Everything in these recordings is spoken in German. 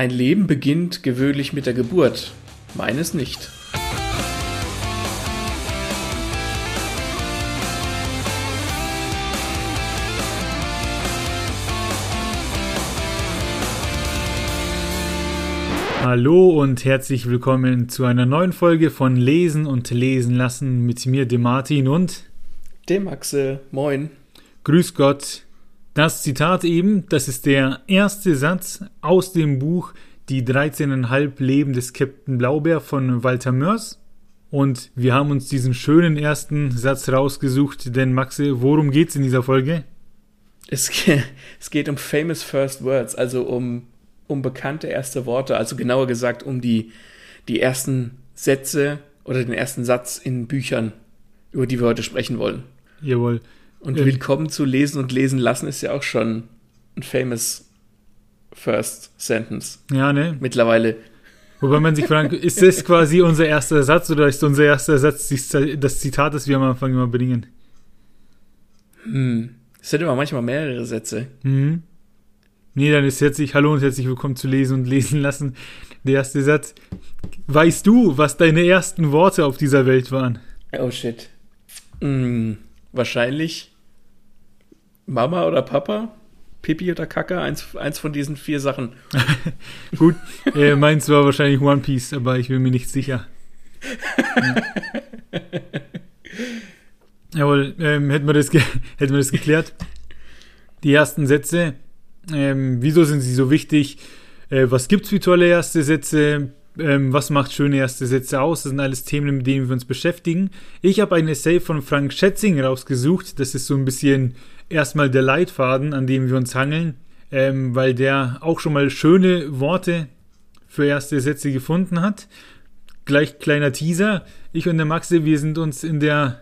Ein Leben beginnt gewöhnlich mit der Geburt. Meines nicht. Hallo und herzlich willkommen zu einer neuen Folge von Lesen und Lesen lassen mit mir, dem Martin und dem Axel. Moin. Grüß Gott. Das Zitat eben, das ist der erste Satz aus dem Buch Die 13,5 Leben des Captain Blaubeer von Walter Mörs. Und wir haben uns diesen schönen ersten Satz rausgesucht, denn Maxe, worum geht's in dieser Folge? Es, es geht um famous first words, also um um bekannte erste Worte, also genauer gesagt um die, die ersten Sätze oder den ersten Satz in Büchern, über die wir heute sprechen wollen. Jawohl. Und ähm, willkommen zu lesen und lesen lassen ist ja auch schon ein famous first sentence. Ja, ne? Mittlerweile. Wobei man sich fragt, ist das quasi unser erster Satz oder ist unser erster Satz das Zitat, das wir am Anfang immer bringen? Hm. Es sind immer manchmal mehrere Sätze. Mhm. Nee, dann ist herzlich Hallo und herzlich willkommen zu Lesen und Lesen lassen. Der erste Satz. Weißt du, was deine ersten Worte auf dieser Welt waren? Oh shit. Hm, wahrscheinlich Mama oder Papa? Pipi oder Kacke? Eins, eins von diesen vier Sachen. Gut, äh, meins war wahrscheinlich One Piece, aber ich bin mir nicht sicher. Jawohl, ähm, hätten, wir das hätten wir das geklärt. Die ersten Sätze ähm, wieso sind sie so wichtig? Äh, was gibt es für tolle erste Sätze? Ähm, was macht schöne erste Sätze aus? Das sind alles Themen, mit denen wir uns beschäftigen. Ich habe ein Essay von Frank Schätzing rausgesucht. Das ist so ein bisschen erstmal der Leitfaden, an dem wir uns hangeln, ähm, weil der auch schon mal schöne Worte für erste Sätze gefunden hat. Gleich kleiner Teaser. Ich und der Maxe, wir sind uns in der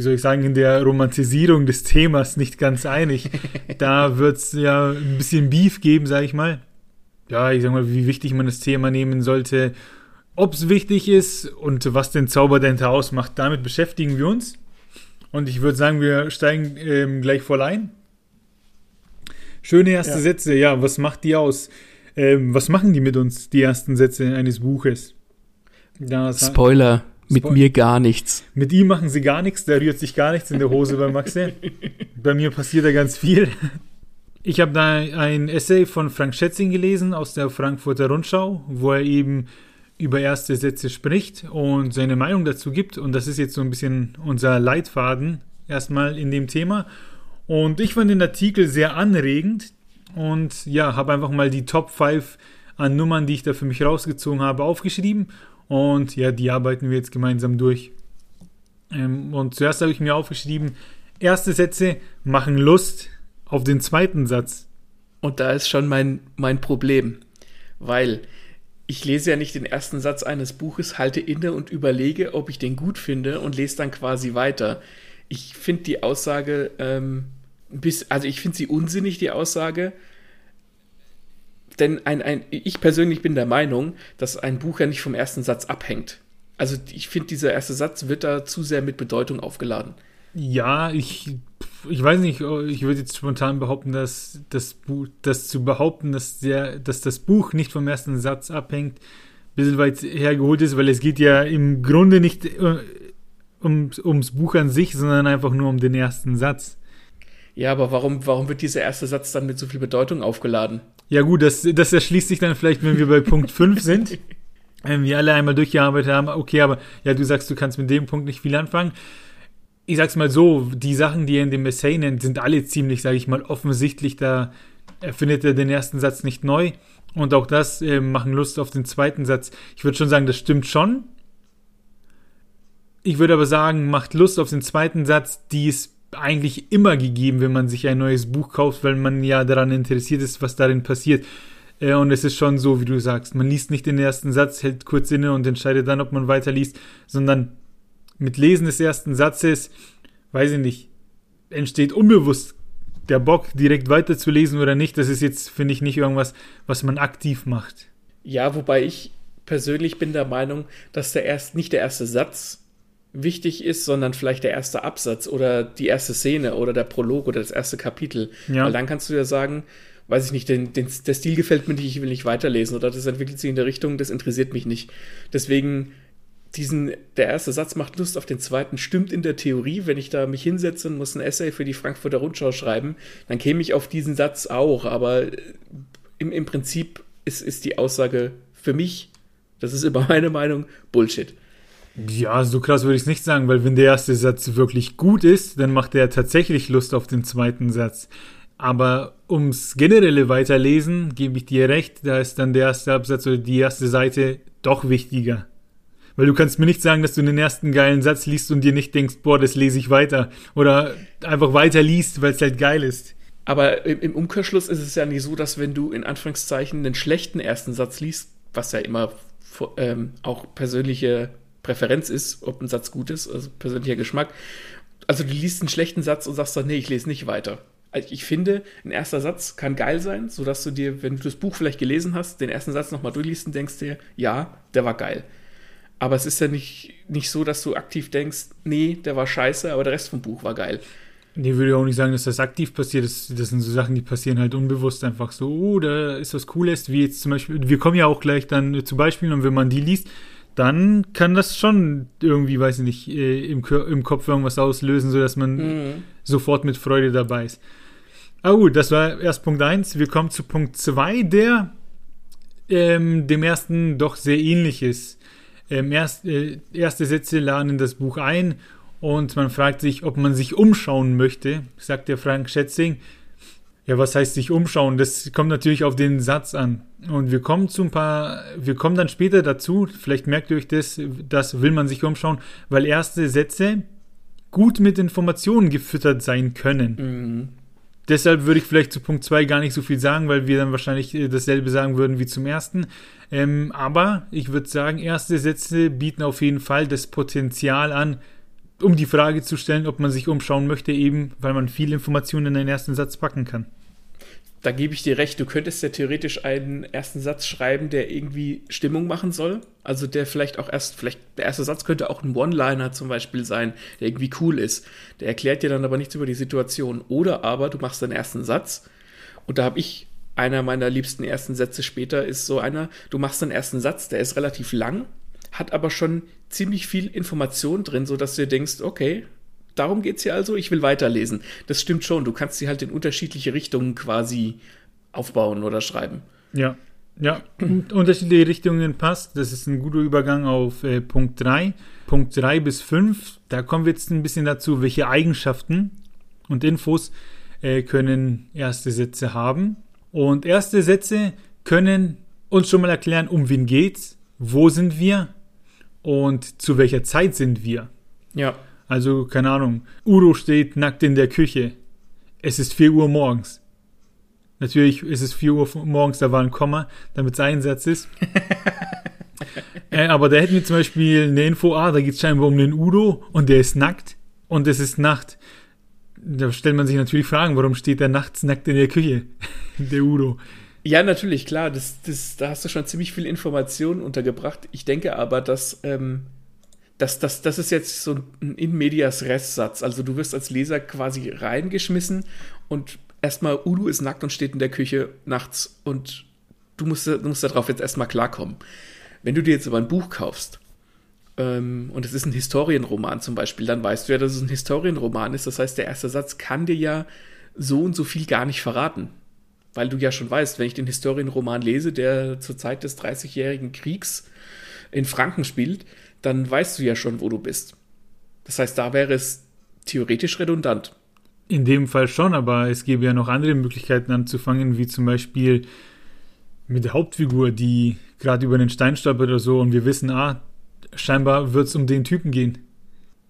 wie soll ich sagen, in der Romantisierung des Themas nicht ganz einig. da wird es ja ein bisschen Beef geben, sage ich mal. Ja, ich sag mal, wie wichtig man das Thema nehmen sollte, ob es wichtig ist und was den Zauber dahinter ausmacht. Damit beschäftigen wir uns. Und ich würde sagen, wir steigen ähm, gleich voll ein. Schöne erste ja. Sätze, ja, was macht die aus? Ähm, was machen die mit uns, die ersten Sätze eines Buches? Das Spoiler, mit Spoil mir gar nichts. Mit ihm machen sie gar nichts, da rührt sich gar nichts in der Hose bei Maxe. bei mir passiert da ganz viel. Ich habe da ein Essay von Frank Schätzing gelesen aus der Frankfurter Rundschau, wo er eben über erste Sätze spricht und seine Meinung dazu gibt. Und das ist jetzt so ein bisschen unser Leitfaden erstmal in dem Thema. Und ich fand den Artikel sehr anregend und ja, habe einfach mal die Top 5 an Nummern, die ich da für mich rausgezogen habe, aufgeschrieben und ja, die arbeiten wir jetzt gemeinsam durch. Ähm, und zuerst habe ich mir aufgeschrieben, erste Sätze machen Lust auf den zweiten Satz. Und da ist schon mein, mein Problem, weil ich lese ja nicht den ersten Satz eines Buches, halte inne und überlege, ob ich den gut finde und lese dann quasi weiter. Ich finde die Aussage, ähm, bis, also ich finde sie unsinnig, die Aussage, denn ein, ein, ich persönlich bin der Meinung, dass ein Buch ja nicht vom ersten Satz abhängt. Also ich finde, dieser erste Satz wird da zu sehr mit Bedeutung aufgeladen. Ja, ich, ich weiß nicht, ich würde jetzt spontan behaupten, dass das Buch, das zu behaupten, dass, der, dass das Buch nicht vom ersten Satz abhängt, ein bisschen weit hergeholt ist, weil es geht ja im Grunde nicht äh, um, ums Buch an sich, sondern einfach nur um den ersten Satz. Ja, aber warum, warum wird dieser erste Satz dann mit so viel Bedeutung aufgeladen? Ja, gut, das, das erschließt sich dann vielleicht, wenn wir bei Punkt 5 sind. Wenn wir alle einmal durchgearbeitet haben, okay, aber ja, du sagst, du kannst mit dem Punkt nicht viel anfangen. Ich sag's mal so, die Sachen, die er in dem Essay nennt, sind alle ziemlich, sage ich mal, offensichtlich. Da erfindet er den ersten Satz nicht neu. Und auch das äh, machen Lust auf den zweiten Satz. Ich würde schon sagen, das stimmt schon. Ich würde aber sagen, macht Lust auf den zweiten Satz, die ist eigentlich immer gegeben, wenn man sich ein neues Buch kauft, weil man ja daran interessiert ist, was darin passiert. Äh, und es ist schon so, wie du sagst, man liest nicht den ersten Satz, hält kurz inne und entscheidet dann, ob man weiterliest, sondern mit Lesen des ersten Satzes, weiß ich nicht, entsteht unbewusst der Bock, direkt weiterzulesen oder nicht. Das ist jetzt, finde ich, nicht irgendwas, was man aktiv macht. Ja, wobei ich persönlich bin der Meinung, dass der erst nicht der erste Satz wichtig ist, sondern vielleicht der erste Absatz oder die erste Szene oder der Prolog oder das erste Kapitel. Ja. Weil dann kannst du ja sagen, weiß ich nicht, den, den, der Stil gefällt mir nicht, ich will nicht weiterlesen oder das entwickelt sich in der Richtung, das interessiert mich nicht. Deswegen diesen, der erste Satz macht Lust auf den zweiten, stimmt in der Theorie. Wenn ich da mich hinsetze und muss ein Essay für die Frankfurter Rundschau schreiben, dann käme ich auf diesen Satz auch. Aber im, im Prinzip ist, ist die Aussage für mich, das ist immer meine Meinung, Bullshit. Ja, so krass würde ich es nicht sagen, weil wenn der erste Satz wirklich gut ist, dann macht er tatsächlich Lust auf den zweiten Satz. Aber ums generelle Weiterlesen gebe ich dir recht, da ist dann der erste Absatz oder die erste Seite doch wichtiger. Weil du kannst mir nicht sagen, dass du den ersten geilen Satz liest und dir nicht denkst, boah, das lese ich weiter. Oder einfach weiter liest, weil es halt geil ist. Aber im Umkehrschluss ist es ja nicht so, dass wenn du in Anführungszeichen einen schlechten ersten Satz liest, was ja immer ähm, auch persönliche Präferenz ist, ob ein Satz gut ist, also persönlicher Geschmack. Also du liest einen schlechten Satz und sagst dann, nee, ich lese nicht weiter. Also ich finde, ein erster Satz kann geil sein, sodass du dir, wenn du das Buch vielleicht gelesen hast, den ersten Satz nochmal durchliest und denkst dir, ja, der war geil. Aber es ist ja nicht, nicht so, dass du aktiv denkst, nee, der war scheiße, aber der Rest vom Buch war geil. Nee, würde auch nicht sagen, dass das aktiv passiert. Das, das sind so Sachen, die passieren halt unbewusst einfach so, oh, da ist was Cooles, wie jetzt zum Beispiel, wir kommen ja auch gleich dann zu Beispielen und wenn man die liest, dann kann das schon irgendwie, weiß ich nicht, äh, im, im Kopf irgendwas auslösen, sodass man mhm. sofort mit Freude dabei ist. Ah gut, das war erst Punkt 1. Wir kommen zu Punkt 2, der ähm, dem ersten doch sehr ähnlich ist. Ähm, erst, äh, erste Sätze laden das Buch ein und man fragt sich, ob man sich umschauen möchte, sagt der Frank Schätzing. Ja, was heißt sich umschauen? Das kommt natürlich auf den Satz an. Und wir kommen zu ein paar, wir kommen dann später dazu, vielleicht merkt ihr euch das, das will man sich umschauen, weil erste Sätze gut mit Informationen gefüttert sein können. Mhm. Deshalb würde ich vielleicht zu Punkt 2 gar nicht so viel sagen, weil wir dann wahrscheinlich äh, dasselbe sagen würden wie zum ersten. Ähm, aber ich würde sagen, erste Sätze bieten auf jeden Fall das Potenzial an, um die Frage zu stellen, ob man sich umschauen möchte, eben weil man viel Informationen in den ersten Satz packen kann. Da gebe ich dir recht, du könntest ja theoretisch einen ersten Satz schreiben, der irgendwie Stimmung machen soll. Also der vielleicht auch erst, vielleicht der erste Satz könnte auch ein One-Liner zum Beispiel sein, der irgendwie cool ist. Der erklärt dir dann aber nichts über die Situation. Oder aber du machst deinen ersten Satz und da habe ich einer meiner liebsten ersten Sätze später ist so einer, du machst deinen ersten Satz, der ist relativ lang, hat aber schon ziemlich viel Information drin, sodass du dir denkst, okay, darum geht es hier also, ich will weiterlesen. Das stimmt schon, du kannst sie halt in unterschiedliche Richtungen quasi aufbauen oder schreiben. Ja, ja, unterschiedliche Richtungen passt. Das ist ein guter Übergang auf äh, Punkt 3. Punkt 3 bis 5, da kommen wir jetzt ein bisschen dazu, welche Eigenschaften und Infos äh, können erste Sätze haben. Und erste Sätze können uns schon mal erklären, um wen geht's, wo sind wir und zu welcher Zeit sind wir. Ja. Also, keine Ahnung, Udo steht nackt in der Küche. Es ist 4 Uhr morgens. Natürlich ist es 4 Uhr morgens, da war ein Komma, damit es ein Satz ist. äh, aber da hätten wir zum Beispiel eine Info, ah, da geht es scheinbar um den Udo und der ist nackt und es ist Nacht. Da stellt man sich natürlich Fragen, warum steht er nachts nackt in der Küche, der Udo. Ja, natürlich, klar. Das, das, da hast du schon ziemlich viel Information untergebracht. Ich denke aber, dass ähm, das, das, das ist jetzt so ein In medias Res-Satz. Also du wirst als Leser quasi reingeschmissen und erstmal Udo ist nackt und steht in der Küche nachts und du musst, du musst darauf jetzt erstmal klarkommen. Wenn du dir jetzt aber ein Buch kaufst ähm, und es ist ein Historienroman zum Beispiel, dann weißt du ja, dass es ein Historienroman ist. Das heißt, der erste Satz kann dir ja so und so viel gar nicht verraten. Weil du ja schon weißt, wenn ich den Historienroman lese, der zur Zeit des Dreißigjährigen Kriegs in Franken spielt, dann weißt du ja schon, wo du bist. Das heißt, da wäre es theoretisch redundant. In dem Fall schon, aber es gäbe ja noch andere Möglichkeiten anzufangen, wie zum Beispiel mit der Hauptfigur, die gerade über den Stein stolpert oder so und wir wissen, ah, scheinbar wird es um den Typen gehen.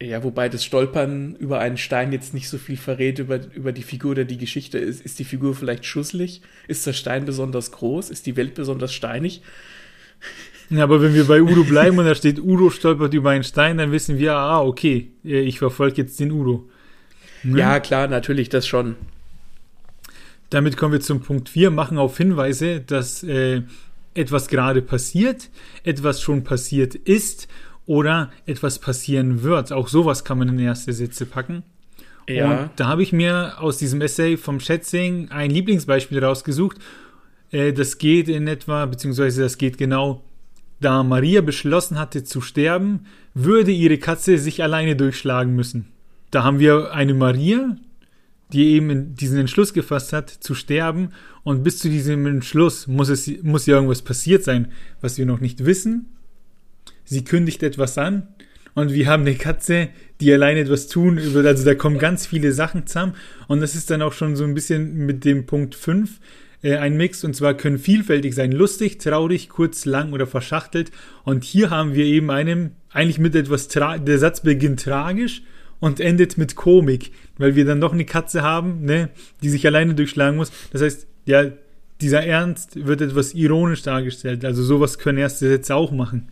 Ja, wobei das Stolpern über einen Stein jetzt nicht so viel verrät über, über die Figur oder die Geschichte ist. Ist die Figur vielleicht schusslich? Ist der Stein besonders groß? Ist die Welt besonders steinig? Ja, aber wenn wir bei Udo bleiben und da steht Udo stolpert über einen Stein, dann wissen wir, ah, okay, äh, ich verfolge jetzt den Udo. Ne? Ja, klar, natürlich, das schon. Damit kommen wir zum Punkt 4, machen auf Hinweise, dass äh, etwas gerade passiert, etwas schon passiert ist oder etwas passieren wird. Auch sowas kann man in erste Sätze packen. Ja. Und da habe ich mir aus diesem Essay vom Schätzing ein Lieblingsbeispiel rausgesucht. Äh, das geht in etwa, beziehungsweise das geht genau, da Maria beschlossen hatte zu sterben, würde ihre Katze sich alleine durchschlagen müssen. Da haben wir eine Maria, die eben diesen Entschluss gefasst hat, zu sterben. Und bis zu diesem Entschluss muss, es, muss ja irgendwas passiert sein, was wir noch nicht wissen. Sie kündigt etwas an und wir haben eine Katze, die alleine etwas tun. Also da kommen ganz viele Sachen zusammen. Und das ist dann auch schon so ein bisschen mit dem Punkt 5 äh, ein Mix. Und zwar können vielfältig sein, lustig, traurig, kurz, lang oder verschachtelt. Und hier haben wir eben einen, eigentlich mit etwas, der Satz beginnt tragisch und endet mit Komik, weil wir dann doch eine Katze haben, ne, die sich alleine durchschlagen muss. Das heißt, ja, dieser Ernst wird etwas ironisch dargestellt. Also sowas können erste Sätze auch machen.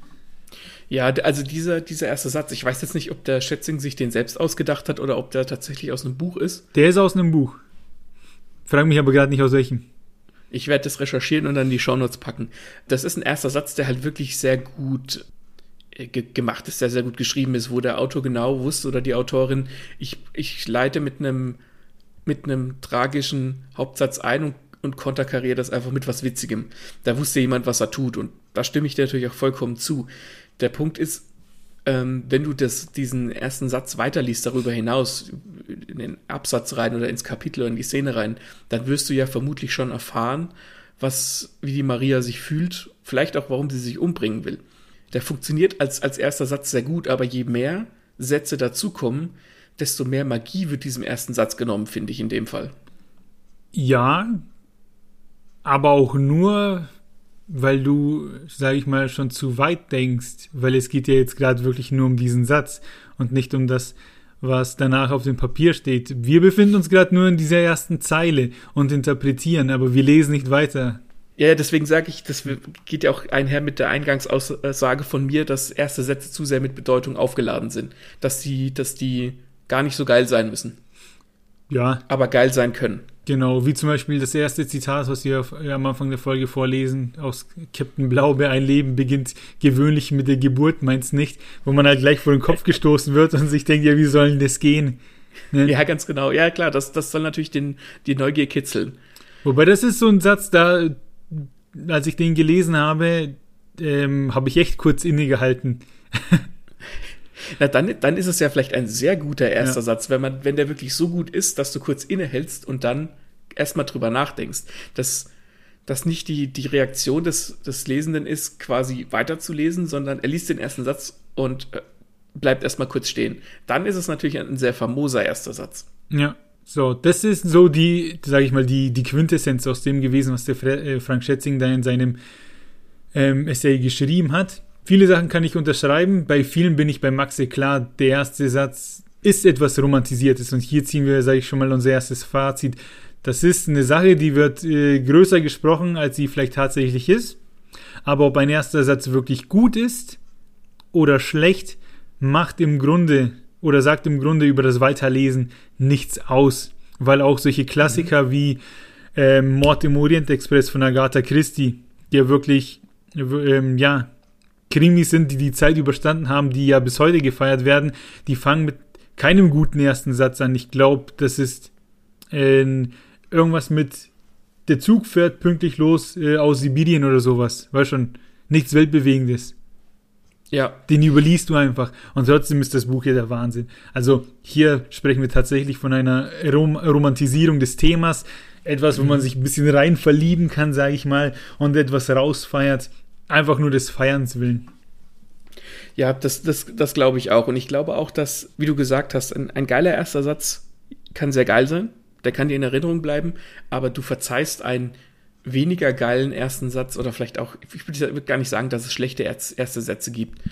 Ja, also dieser, dieser erste Satz, ich weiß jetzt nicht, ob der Schätzing sich den selbst ausgedacht hat oder ob der tatsächlich aus einem Buch ist. Der ist aus einem Buch. Frag mich aber gerade nicht aus welchem. Ich werde das recherchieren und dann die Shownotes packen. Das ist ein erster Satz, der halt wirklich sehr gut äh, ge gemacht ist, der sehr gut geschrieben ist, wo der Autor genau wusste oder die Autorin, ich, ich leite mit einem mit einem tragischen Hauptsatz ein und, und konterkariere das einfach mit was Witzigem. Da wusste jemand, was er tut und da stimme ich dir natürlich auch vollkommen zu. Der Punkt ist, ähm, wenn du das, diesen ersten Satz weiterliest darüber hinaus, in den Absatz rein oder ins Kapitel oder in die Szene rein, dann wirst du ja vermutlich schon erfahren, was, wie die Maria sich fühlt, vielleicht auch, warum sie sich umbringen will. Der funktioniert als, als erster Satz sehr gut, aber je mehr Sätze dazukommen, desto mehr Magie wird diesem ersten Satz genommen, finde ich in dem Fall. Ja, aber auch nur, weil du, sag ich mal, schon zu weit denkst, weil es geht ja jetzt gerade wirklich nur um diesen Satz und nicht um das, was danach auf dem Papier steht. Wir befinden uns gerade nur in dieser ersten Zeile und interpretieren, aber wir lesen nicht weiter. Ja, deswegen sage ich, das geht ja auch einher mit der Eingangsaussage von mir, dass erste Sätze zu sehr mit Bedeutung aufgeladen sind. Dass die, dass die gar nicht so geil sein müssen. Ja. Aber geil sein können. Genau, wie zum Beispiel das erste Zitat, was wir am Anfang der Folge vorlesen, aus Captain Blaubeer, ein Leben beginnt gewöhnlich mit der Geburt, meinst nicht, wo man halt gleich vor den Kopf gestoßen wird und sich denkt, ja, wie soll denn das gehen? Ne? Ja, ganz genau. Ja, klar, das, das soll natürlich den, die Neugier kitzeln. Wobei das ist so ein Satz, da, als ich den gelesen habe, ähm, habe ich echt kurz innegehalten. Na, dann, dann ist es ja vielleicht ein sehr guter erster ja. Satz, wenn man, wenn der wirklich so gut ist, dass du kurz innehältst und dann erstmal drüber nachdenkst. Dass, dass nicht die, die Reaktion des, des Lesenden ist, quasi weiterzulesen, sondern er liest den ersten Satz und äh, bleibt erstmal kurz stehen. Dann ist es natürlich ein, ein sehr famoser erster Satz. Ja. So, das ist so die, sage ich mal, die, die Quintessenz aus dem gewesen, was der äh, Frank Schätzing da in seinem ähm, Essay geschrieben hat. Viele Sachen kann ich unterschreiben. Bei vielen bin ich bei Maxe klar. Der erste Satz ist etwas romantisiertes. Und hier ziehen wir, sage ich schon mal, unser erstes Fazit. Das ist eine Sache, die wird äh, größer gesprochen, als sie vielleicht tatsächlich ist. Aber ob ein erster Satz wirklich gut ist oder schlecht, macht im Grunde oder sagt im Grunde über das Weiterlesen nichts aus. Weil auch solche Klassiker mhm. wie äh, Mord im Orient Express von Agatha Christie, der wirklich, äh, ja, Krimis sind, die die Zeit überstanden haben, die ja bis heute gefeiert werden, die fangen mit keinem guten ersten Satz an. Ich glaube, das ist äh, irgendwas mit der Zug fährt pünktlich los äh, aus Sibirien oder sowas. War schon nichts Weltbewegendes. Ja. Den überliest du einfach. Und trotzdem ist das Buch hier der Wahnsinn. Also hier sprechen wir tatsächlich von einer Rom Romantisierung des Themas. Etwas, wo man mhm. sich ein bisschen rein verlieben kann, sage ich mal, und etwas rausfeiert. Einfach nur des Feierns willen. Ja, das, das, das glaube ich auch. Und ich glaube auch, dass, wie du gesagt hast, ein, ein geiler erster Satz kann sehr geil sein. Der kann dir in Erinnerung bleiben, aber du verzeihst einen weniger geilen ersten Satz oder vielleicht auch, ich würde gar nicht sagen, dass es schlechte erste Sätze gibt.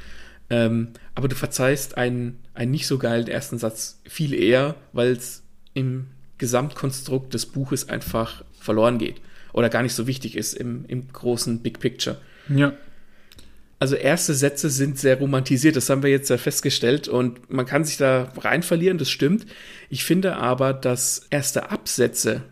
Ähm, aber du verzeihst einen, einen nicht so geilen ersten Satz viel eher, weil es im Gesamtkonstrukt des Buches einfach verloren geht oder gar nicht so wichtig ist im, im großen Big Picture. Ja. Also erste Sätze sind sehr romantisiert, das haben wir jetzt ja festgestellt und man kann sich da rein verlieren, das stimmt. Ich finde aber, dass erste Absätze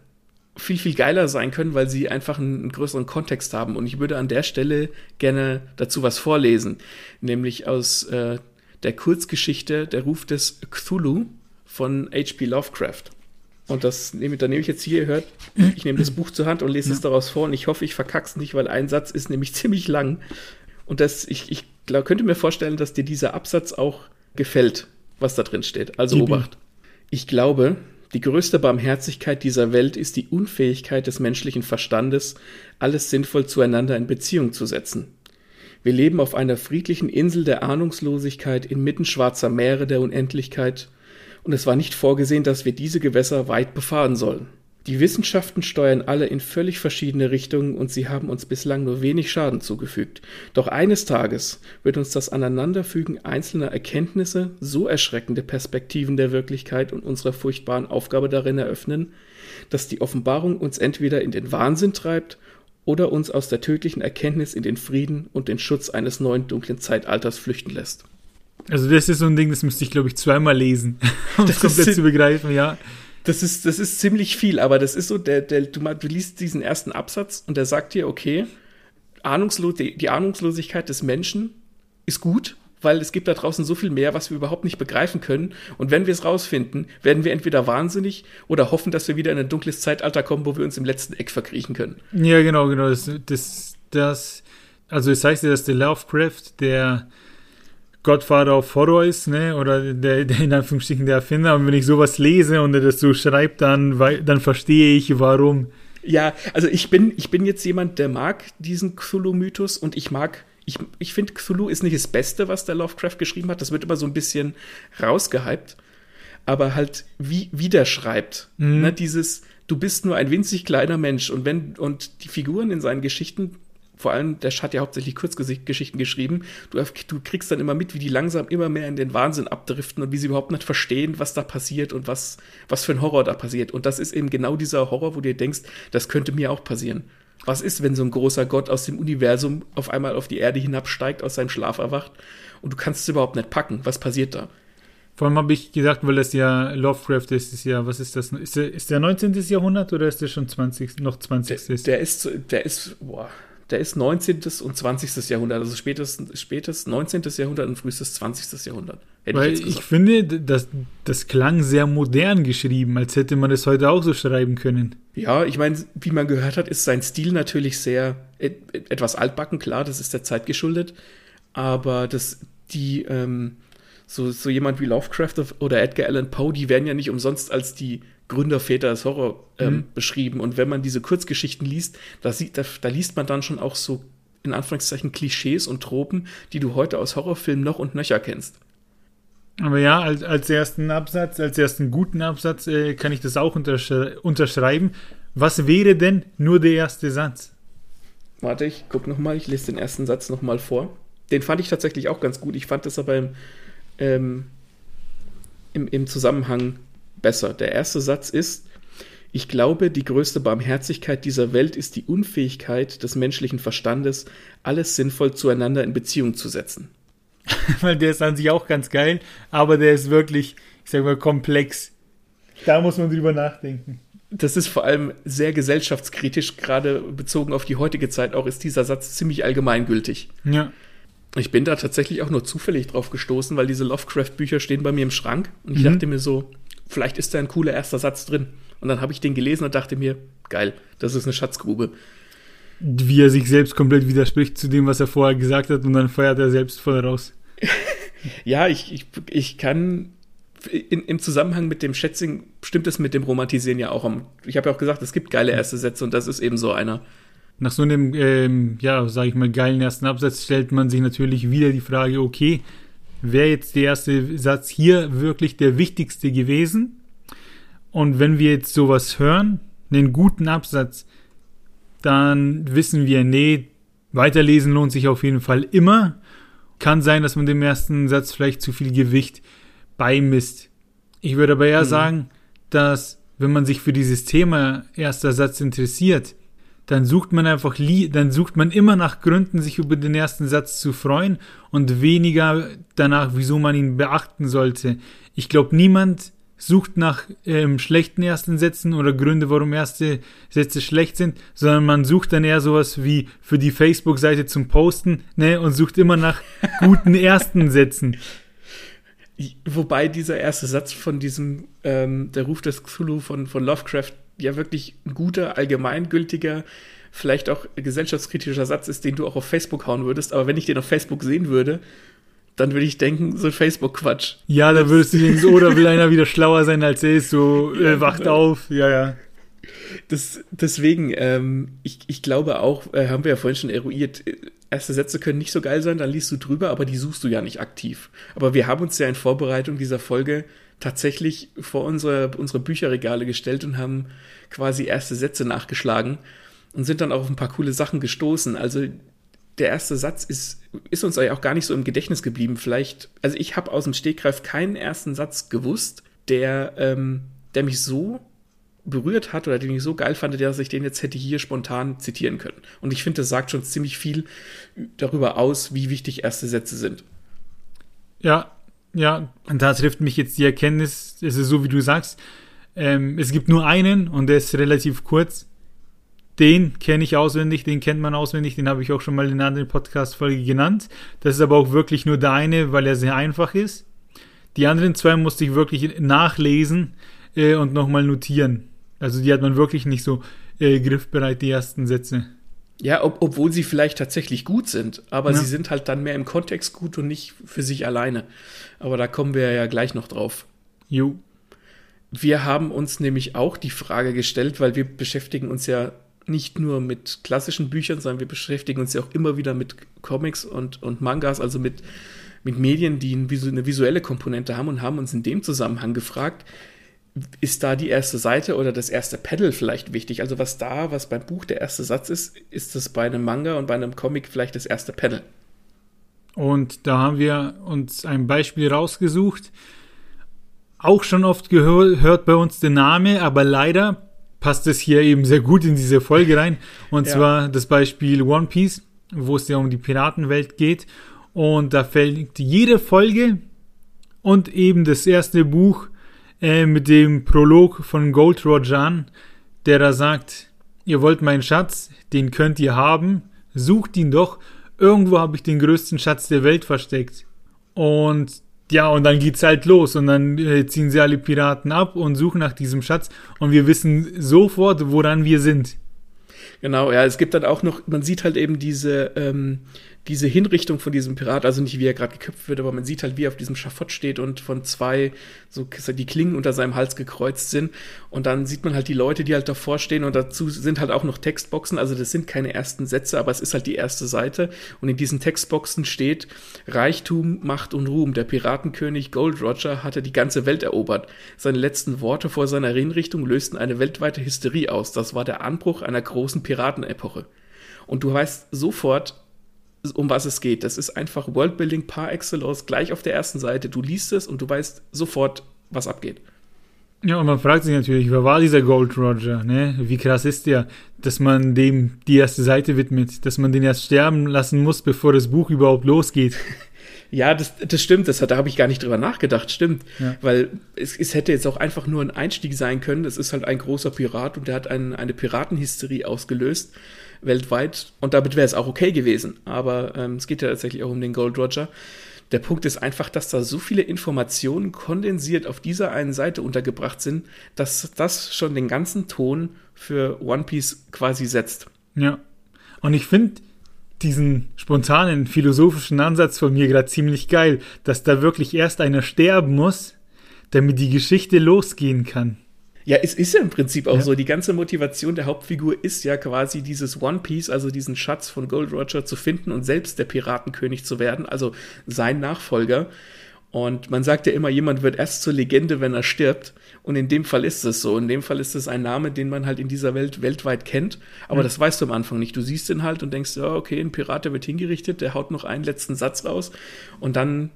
viel, viel geiler sein können, weil sie einfach einen, größeren Kontext haben. Und ich würde an der Stelle gerne dazu was vorlesen, nämlich aus äh, der Kurzgeschichte Der Ruf des Cthulhu von H.P. Lovecraft. Und das nehme, da nehme ich jetzt hier, hört, ich nehme das Buch zur Hand und lese es daraus vor und ich hoffe, ich verkack's nicht, weil ein Satz ist nämlich ziemlich lang. Und das, ich, ich glaub, könnte mir vorstellen, dass dir dieser Absatz auch gefällt, was da drin steht. Also. Obacht. Ich glaube, die größte Barmherzigkeit dieser Welt ist die Unfähigkeit des menschlichen Verstandes, alles sinnvoll zueinander in Beziehung zu setzen. Wir leben auf einer friedlichen Insel der Ahnungslosigkeit inmitten schwarzer Meere der Unendlichkeit, und es war nicht vorgesehen, dass wir diese Gewässer weit befahren sollen. Die Wissenschaften steuern alle in völlig verschiedene Richtungen und sie haben uns bislang nur wenig Schaden zugefügt. Doch eines Tages wird uns das Aneinanderfügen einzelner Erkenntnisse so erschreckende Perspektiven der Wirklichkeit und unserer furchtbaren Aufgabe darin eröffnen, dass die Offenbarung uns entweder in den Wahnsinn treibt oder uns aus der tödlichen Erkenntnis in den Frieden und den Schutz eines neuen dunklen Zeitalters flüchten lässt. Also das ist so ein Ding, das müsste ich, glaube ich, zweimal lesen, um es Das ist- komplett zu begreifen, ja. Das ist, das ist ziemlich viel, aber das ist so, der, der, du, du liest diesen ersten Absatz und der sagt dir, okay, ahnungslo die, die Ahnungslosigkeit des Menschen ist gut, weil es gibt da draußen so viel mehr, was wir überhaupt nicht begreifen können. Und wenn wir es rausfinden, werden wir entweder wahnsinnig oder hoffen, dass wir wieder in ein dunkles Zeitalter kommen, wo wir uns im letzten Eck verkriechen können. Ja, genau, genau. Das, das, das also es heißt ja, dass der Lovecraft der Godfather of Horror ist, ne? Oder der, der in Anführungsstrichen der Erfinder. Und wenn ich sowas lese und er das so schreibt, dann, dann verstehe ich, warum. Ja, also ich bin, ich bin jetzt jemand, der mag diesen Cthulhu-Mythos und ich mag, ich, ich finde, Cthulhu ist nicht das Beste, was der Lovecraft geschrieben hat. Das wird immer so ein bisschen rausgehypt. Aber halt, wie, wie der schreibt. Mhm. Ne, dieses, du bist nur ein winzig kleiner Mensch und wenn, und die Figuren in seinen Geschichten, vor allem, der hat ja hauptsächlich Kurzgeschichten geschrieben, du, du kriegst dann immer mit, wie die langsam immer mehr in den Wahnsinn abdriften und wie sie überhaupt nicht verstehen, was da passiert und was, was für ein Horror da passiert. Und das ist eben genau dieser Horror, wo du dir denkst, das könnte mir auch passieren. Was ist, wenn so ein großer Gott aus dem Universum auf einmal auf die Erde hinabsteigt, aus seinem Schlaf erwacht und du kannst es überhaupt nicht packen? Was passiert da? Vor allem habe ich gedacht, weil das ja Lovecraft ist, ist ja, was ist das? Ist der, ist der 19. Jahrhundert oder ist der schon 20, noch 20. Der, der ist, der ist, boah, der ist 19. und 20. Jahrhundert, also spätes, spätes 19. Jahrhundert und frühestes 20. Jahrhundert. Weil ich ich finde, das, das klang sehr modern geschrieben, als hätte man das heute auch so schreiben können. Ja, ich meine, wie man gehört hat, ist sein Stil natürlich sehr et, et, etwas altbacken, klar, das ist der Zeit geschuldet. Aber das, die, ähm, so, so jemand wie Lovecraft oder Edgar Allan Poe, die werden ja nicht umsonst als die Gründerväter des Horror ähm, Mhm. beschrieben. Und wenn man diese Kurzgeschichten liest, da, sieht, da, da liest man dann schon auch so in Anführungszeichen Klischees und Tropen, die du heute aus Horrorfilmen noch und nöcher kennst. Aber ja, als, als ersten Absatz, als ersten guten Absatz äh, kann ich das auch untersch unterschreiben. Was wäre denn nur der erste Satz? Warte, ich guck noch mal, ich lese den ersten Satz noch mal vor. Den fand ich tatsächlich auch ganz gut. Ich fand das aber im, ähm, im, im Zusammenhang besser. Der erste Satz ist, ich glaube, die größte Barmherzigkeit dieser Welt ist die Unfähigkeit des menschlichen Verstandes, alles sinnvoll zueinander in Beziehung zu setzen. Weil der ist an sich auch ganz geil, aber der ist wirklich, ich sag mal, komplex. Da muss man drüber nachdenken. Das ist vor allem sehr gesellschaftskritisch, gerade bezogen auf die heutige Zeit auch, ist dieser Satz ziemlich allgemeingültig. Ja. Ich bin da tatsächlich auch nur zufällig drauf gestoßen, weil diese Lovecraft-Bücher stehen bei mir im Schrank und ich Mhm. dachte mir so, vielleicht ist da ein cooler erster Satz drin. Und dann habe ich den gelesen und dachte mir, geil, das ist eine Schatzgrube. Wie er sich selbst komplett widerspricht zu dem, was er vorher gesagt hat, und dann feuert er selbst voll raus. Ja, ich, ich, ich kann in, im Zusammenhang mit dem Schätzing stimmt es mit dem Romantisieren ja auch. Ich habe ja auch gesagt, es gibt geile erste Sätze und das ist eben so einer. Nach so einem, ähm, ja, sag ich mal, geilen ersten Absatz stellt man sich natürlich wieder die Frage, okay, wäre jetzt der erste Satz hier wirklich der wichtigste gewesen? Und wenn wir jetzt sowas hören, einen guten Absatz, dann wissen wir, nee, weiterlesen lohnt sich auf jeden Fall immer. Kann sein, dass man dem ersten Satz vielleicht zu viel Gewicht beimisst. Ich würde aber eher Mhm. sagen, dass wenn man sich für dieses Thema erster Satz interessiert, dann sucht man einfach, lie dann sucht man immer nach Gründen, sich über den ersten Satz zu freuen und weniger danach, wieso man ihn beachten sollte. Ich glaube, niemand sucht nach ähm, schlechten ersten Sätzen oder Gründe, warum erste Sätze schlecht sind, sondern man sucht dann eher sowas wie für die Facebook-Seite zum Posten, ne, und sucht immer nach guten ersten Sätzen. Wobei dieser erste Satz von diesem, ähm, der Ruf des Cthulhu von, von Lovecraft ja wirklich ein guter, allgemeingültiger, vielleicht auch gesellschaftskritischer Satz ist, den du auch auf Facebook hauen würdest. Aber wenn ich den auf Facebook sehen würde, dann würde ich denken, so Facebook-Quatsch. Ja, da würdest du denken, so, oder will einer wieder schlauer sein als er ist, so, äh, wacht auf, ja, ja. Das, deswegen, ähm, ich, ich glaube auch, äh, haben wir ja vorhin schon eruiert, erste Sätze können nicht so geil sein, dann liest du drüber, aber die suchst du ja nicht aktiv. Aber wir haben uns ja in Vorbereitung dieser Folge tatsächlich vor unsere, unsere Bücherregale gestellt und haben quasi erste Sätze nachgeschlagen und sind dann auch auf ein paar coole Sachen gestoßen. Also der erste Satz ist, ist uns auch gar nicht so im Gedächtnis geblieben. Vielleicht, also ich habe aus dem Stegreif keinen ersten Satz gewusst, der, ähm, der mich so berührt hat oder den ich so geil fand, dass ich den jetzt hätte hier spontan zitieren können. Und ich finde, das sagt schon ziemlich viel darüber aus, wie wichtig erste Sätze sind. Ja, ja, und da trifft mich jetzt die Erkenntnis, es ist so, wie du sagst, ähm, es gibt nur einen und der ist relativ kurz. Den kenne ich auswendig, den kennt man auswendig, den habe ich auch schon mal in einer anderen Podcast-Folge genannt. Das ist aber auch wirklich nur der eine, weil er sehr einfach ist. Die anderen zwei musste ich wirklich nachlesen äh, und nochmal notieren. Also die hat man wirklich nicht so äh, griffbereit, die ersten Sätze. Ja, ob, obwohl sie vielleicht tatsächlich gut sind, aber ja. sie sind halt dann mehr im Kontext gut und nicht für sich alleine. Aber da kommen wir ja gleich noch drauf. Jo. Wir haben uns nämlich auch die Frage gestellt, weil wir beschäftigen uns ja nicht nur mit klassischen Büchern, sondern wir beschäftigen uns ja auch immer wieder mit Comics und, und Mangas, also mit, mit Medien, die eine visuelle Komponente haben und haben uns in dem Zusammenhang gefragt, ist da die erste Seite oder das erste Pedal vielleicht wichtig? Also was da, was beim Buch der erste Satz ist, ist das bei einem Manga und bei einem Comic vielleicht das erste Pedal. Und da haben wir uns ein Beispiel rausgesucht. Auch schon oft gehört bei uns der Name, aber leider passt es hier eben sehr gut in diese Folge rein. Und ja. zwar das Beispiel One Piece, wo es ja um die Piratenwelt geht. Und da fällt jede Folge und eben das erste Buch äh, mit dem Prolog von Gold Roger an, der da sagt, ihr wollt meinen Schatz, den könnt ihr haben, sucht ihn doch, irgendwo habe ich den größten Schatz der Welt versteckt. Und ja, und dann geht's halt los und dann äh, ziehen sie alle Piraten ab und suchen nach diesem Schatz und wir wissen sofort, woran wir sind. Genau, ja, es gibt dann auch noch, man sieht halt eben diese, ähm, diese Hinrichtung von diesem Pirat, also nicht wie er gerade geköpft wird, aber man sieht halt, wie er auf diesem Schafott steht und von zwei, so die Klingen unter seinem Hals gekreuzt sind. Und dann sieht man halt die Leute, die halt davor stehen und dazu sind halt auch noch Textboxen. Also das sind keine ersten Sätze, aber es ist halt die erste Seite. Und in diesen Textboxen steht Reichtum, Macht und Ruhm. Der Piratenkönig Gold Roger hatte die ganze Welt erobert. Seine letzten Worte vor seiner Hinrichtung lösten eine weltweite Hysterie aus. Das war der Anbruch einer großen Piratenepoche. Und du weißt sofort, um was es geht. Das ist einfach Worldbuilding par excellence, gleich auf der ersten Seite. Du liest es und du weißt sofort, was abgeht. Ja, und man fragt sich natürlich, wer war dieser Gold Roger? Ne? Wie krass ist der, dass man dem die erste Seite widmet, dass man den erst sterben lassen muss, bevor das Buch überhaupt losgeht. Ja, das, das stimmt, das, da habe ich gar nicht drüber nachgedacht, stimmt. Ja. Weil es, es hätte jetzt auch einfach nur ein Einstieg sein können. Es ist halt ein großer Pirat und der hat ein, eine Piratenhysterie ausgelöst weltweit und damit wäre es auch okay gewesen. Aber ähm, es geht ja tatsächlich auch um den Gold Roger. Der Punkt ist einfach, dass da so viele Informationen kondensiert auf dieser einen Seite untergebracht sind, dass das schon den ganzen Ton für One Piece quasi setzt. Ja. Und ich finde diesen spontanen philosophischen Ansatz von mir gerade ziemlich geil, dass da wirklich erst einer sterben muss, damit die Geschichte losgehen kann. Ja, es ist ja im Prinzip auch ja. so. Die ganze Motivation der Hauptfigur ist ja quasi dieses One Piece, also diesen Schatz von Gold Roger zu finden und selbst der Piratenkönig zu werden, also sein Nachfolger. Und man sagt ja immer, jemand wird erst zur Legende, wenn er stirbt. Und in dem Fall ist es so. In dem Fall ist es ein Name, den man halt in dieser Welt weltweit kennt. Aber mhm. das weißt du am Anfang nicht. Du siehst ihn halt und denkst, ja, okay, ein Pirat, der wird hingerichtet, der haut noch einen letzten Satz raus. Und dann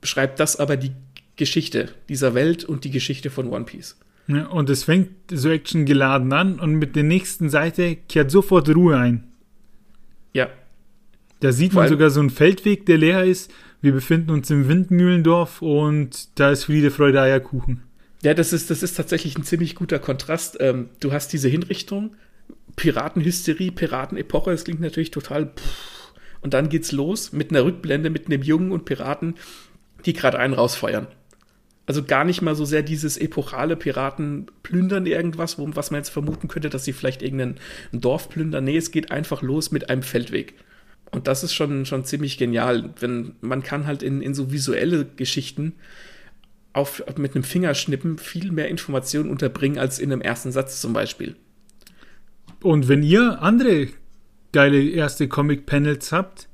beschreibt das aber die Geschichte dieser Welt und die Geschichte von One Piece. Ja, und es fängt so actiongeladen an und mit der nächsten Seite kehrt sofort Ruhe ein. Ja. Da sieht man sogar so einen Feldweg, der leer ist. Wir befinden uns im Windmühlendorf und da ist Friede, Freude, Eierkuchen. Ja, das ist, das ist tatsächlich ein ziemlich guter Kontrast. Ähm, du hast diese Hinrichtung, Piratenhysterie, Piratenepoche, das klingt natürlich total. Pff. Und dann geht's los mit einer Rückblende mit einem Jungen und Piraten, die gerade einen rausfeuern. Also gar nicht mal so sehr dieses epochale Piraten plündern irgendwas, wo, was man jetzt vermuten könnte, dass sie vielleicht irgendein Dorf plündern. Nee, es geht einfach los mit einem Feldweg. Und das ist schon, schon ziemlich genial. Wenn, man kann halt in, in so visuelle Geschichten auf, mit einem Fingerschnippen viel mehr Informationen unterbringen als in einem ersten Satz zum Beispiel. Und wenn ihr andere geile erste Comic-Panels habt,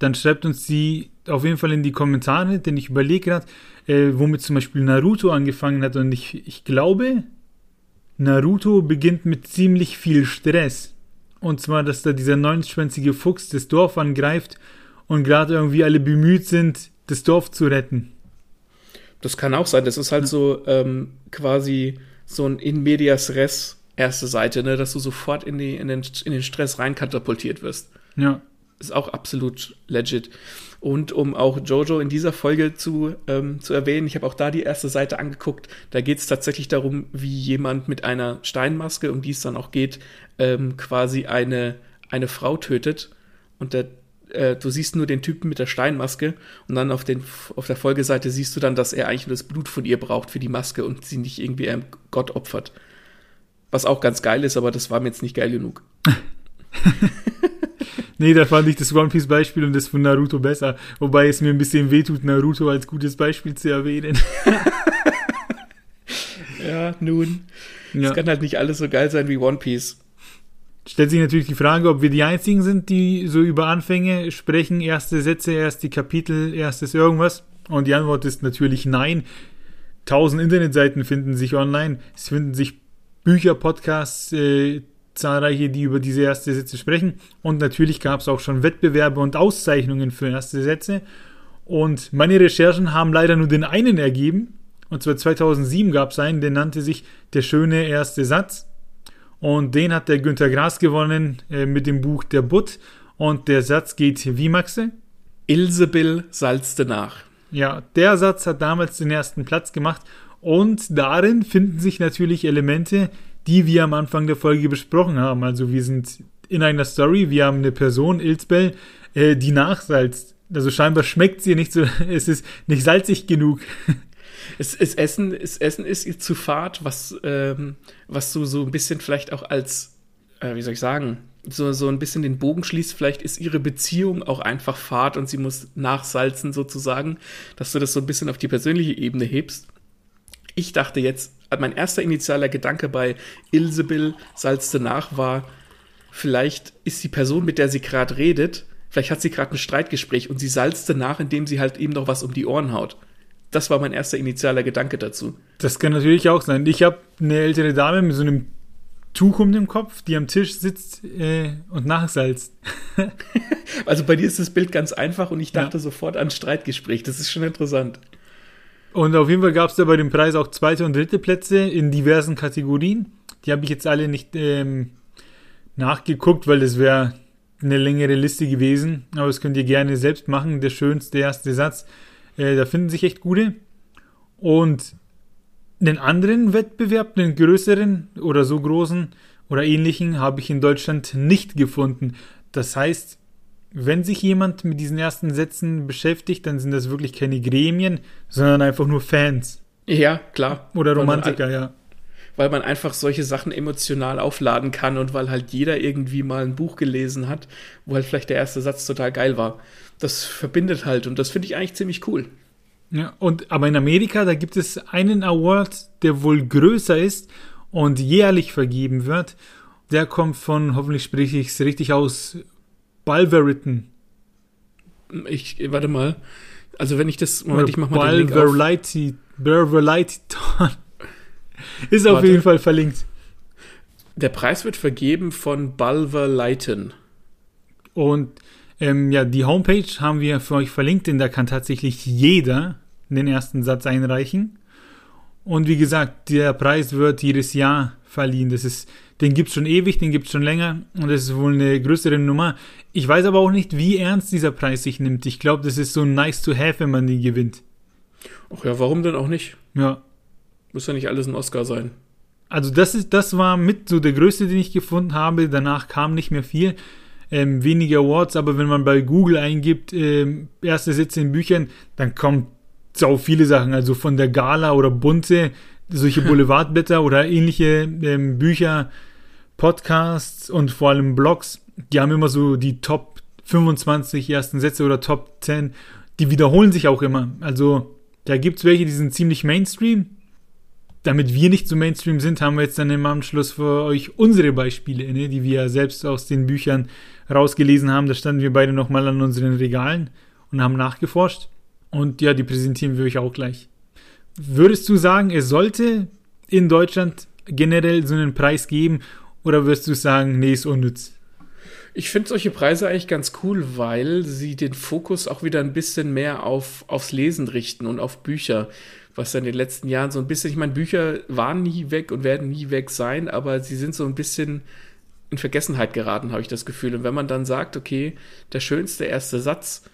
dann schreibt uns die auf jeden Fall in die Kommentare, denn ich überlege gerade, äh, womit zum Beispiel Naruto angefangen hat. Und ich, ich glaube, Naruto beginnt mit ziemlich viel Stress. Und zwar, dass da dieser neunschwänzige Fuchs das Dorf angreift und gerade irgendwie alle bemüht sind, das Dorf zu retten. Das kann auch sein. Das ist halt ja. so ähm, quasi so ein In medias res erste Seite, ne? dass du sofort in, die, in, den, in den Stress reinkatapultiert wirst. Ja. Ist auch absolut legit. Und um auch Jojo in dieser Folge zu, ähm, zu erwähnen, ich habe auch da die erste Seite angeguckt. Da geht es tatsächlich darum, wie jemand mit einer Steinmaske, um die es dann auch geht, ähm, quasi eine, eine Frau tötet. Und der, äh, du siehst nur den Typen mit der Steinmaske und dann auf, den, auf der Folgeseite siehst du dann, dass er eigentlich nur das Blut von ihr braucht für die Maske und sie nicht irgendwie einem Gott opfert. Was auch ganz geil ist, aber das war mir jetzt nicht geil genug. Nee, da fand ich das One Piece Beispiel und das von Naruto besser. Wobei es mir ein bisschen wehtut, Naruto als gutes Beispiel zu erwähnen. ja, nun. Es ja. kann halt nicht alles so geil sein wie One Piece. Stellt sich natürlich die Frage, ob wir die einzigen sind, die so über Anfänge sprechen, erste Sätze, erste Kapitel, erstes irgendwas. Und die Antwort ist natürlich nein. Tausend Internetseiten finden sich online. Es finden sich Bücher, Podcasts, äh, zahlreiche, die über diese erste Sätze sprechen. Und natürlich gab es auch schon Wettbewerbe und Auszeichnungen für erste Sätze. Und meine Recherchen haben leider nur den einen ergeben. Und zwar 2007 gab es einen, der nannte sich Der schöne erste Satz. Und den hat der Günter Grass gewonnen äh, mit dem Buch Der Butt. Und der Satz geht wie, Maxe? Ilsebill salzte nach. Ja, der Satz hat damals den ersten Platz gemacht. Und darin finden sich natürlich Elemente, die wir am Anfang der Folge besprochen haben. Also wir sind in einer Story, wir haben eine Person, Ilzbell, äh, die nachsalzt. Also scheinbar schmeckt sie nicht so, es ist nicht salzig genug. Es, es, Essen, es Essen ist ihr zu fad, was, ähm, was du so ein bisschen vielleicht auch als, äh, wie soll ich sagen, so, so ein bisschen den Bogen schließt. Vielleicht ist ihre Beziehung auch einfach fad und sie muss nachsalzen sozusagen, dass du das so ein bisschen auf die persönliche Ebene hebst. Ich dachte jetzt, mein erster initialer Gedanke bei Ilsebill salzte nach war, vielleicht ist die Person, mit der sie gerade redet, vielleicht hat sie gerade ein Streitgespräch und sie salzte nach, indem sie halt eben noch was um die Ohren haut. Das war mein erster initialer Gedanke dazu. Das kann natürlich auch sein. Ich habe eine ältere Dame mit so einem Tuch um den Kopf, die am Tisch sitzt äh, und nachsalzt. also bei dir ist das Bild ganz einfach und ich dachte ja. sofort an Streitgespräch. Das ist schon interessant. Und auf jeden Fall gab es da bei dem Preis auch zweite und dritte Plätze in diversen Kategorien. Die habe ich jetzt alle nicht ähm, nachgeguckt, weil das wäre eine längere Liste gewesen. Aber das könnt ihr gerne selbst machen. Der schönste erste Satz. Äh, da finden sich echt gute. Und einen anderen Wettbewerb, einen größeren oder so großen oder ähnlichen, habe ich in Deutschland nicht gefunden. Das heißt, wenn sich jemand mit diesen ersten Sätzen beschäftigt, dann sind das wirklich keine Gremien, sondern einfach nur Fans. Ja, klar. Oder Romantiker, ja. Weil man einfach solche Sachen emotional aufladen kann und weil halt jeder irgendwie mal ein Buch gelesen hat, wo halt vielleicht der erste Satz total geil war. Das verbindet halt und das finde ich eigentlich ziemlich cool. Ja, und aber in Amerika, da gibt es einen Award, der wohl größer ist und jährlich vergeben wird. Der kommt von, hoffentlich spreche ich es richtig aus, Balveriton. Ich, warte mal. Also wenn ich das, Moment, ich mach mal Balverlite, den Link. Balverlite, Ist auf jeden Fall verlinkt. Der Preis wird vergeben von Balverleiten. Und ähm, ja, die Homepage haben wir für euch verlinkt, denn da kann tatsächlich jeder den ersten Satz einreichen. Und wie gesagt, der Preis wird jedes Jahr verliehen. Das ist den gibt es schon ewig, den gibt es schon länger und das ist wohl eine größere Nummer. Ich weiß aber auch nicht, wie ernst dieser Preis sich nimmt. Ich glaube, das ist so nice to have, wenn man den gewinnt. Ach ja, warum denn auch nicht? Ja. Muss ja nicht alles ein Oscar sein. Also das ist, das war mit so der größte, den ich gefunden habe. Danach kam nicht mehr viel. Ähm, weniger Awards, aber wenn man bei Google eingibt, ähm, erste Sätze in Büchern, dann kommt so viele Sachen, also von der Gala oder Bunte, solche Boulevardblätter oder ähnliche ähm, Bücher, Podcasts und vor allem Blogs, die haben immer so die Top 25 ersten Sätze oder Top 10, die wiederholen sich auch immer. Also da gibt es welche, die sind ziemlich Mainstream. Damit wir nicht so Mainstream sind, haben wir jetzt dann im Anschluss für euch unsere Beispiele, ne, die wir selbst aus den Büchern rausgelesen haben. Da standen wir beide nochmal an unseren Regalen und haben nachgeforscht. Und ja, die präsentieren wir euch auch gleich. Würdest du sagen, es sollte in Deutschland generell so einen Preis geben oder wirst du sagen, nee, ist unnütz? Ich finde solche Preise eigentlich ganz cool, weil sie den Fokus auch wieder ein bisschen mehr auf, aufs Lesen richten und auf Bücher, was ja in den letzten Jahren so ein bisschen, ich meine, Bücher waren nie weg und werden nie weg sein, aber sie sind so ein bisschen in Vergessenheit geraten, habe ich das Gefühl. Und wenn man dann sagt, okay, der schönste erste Satz,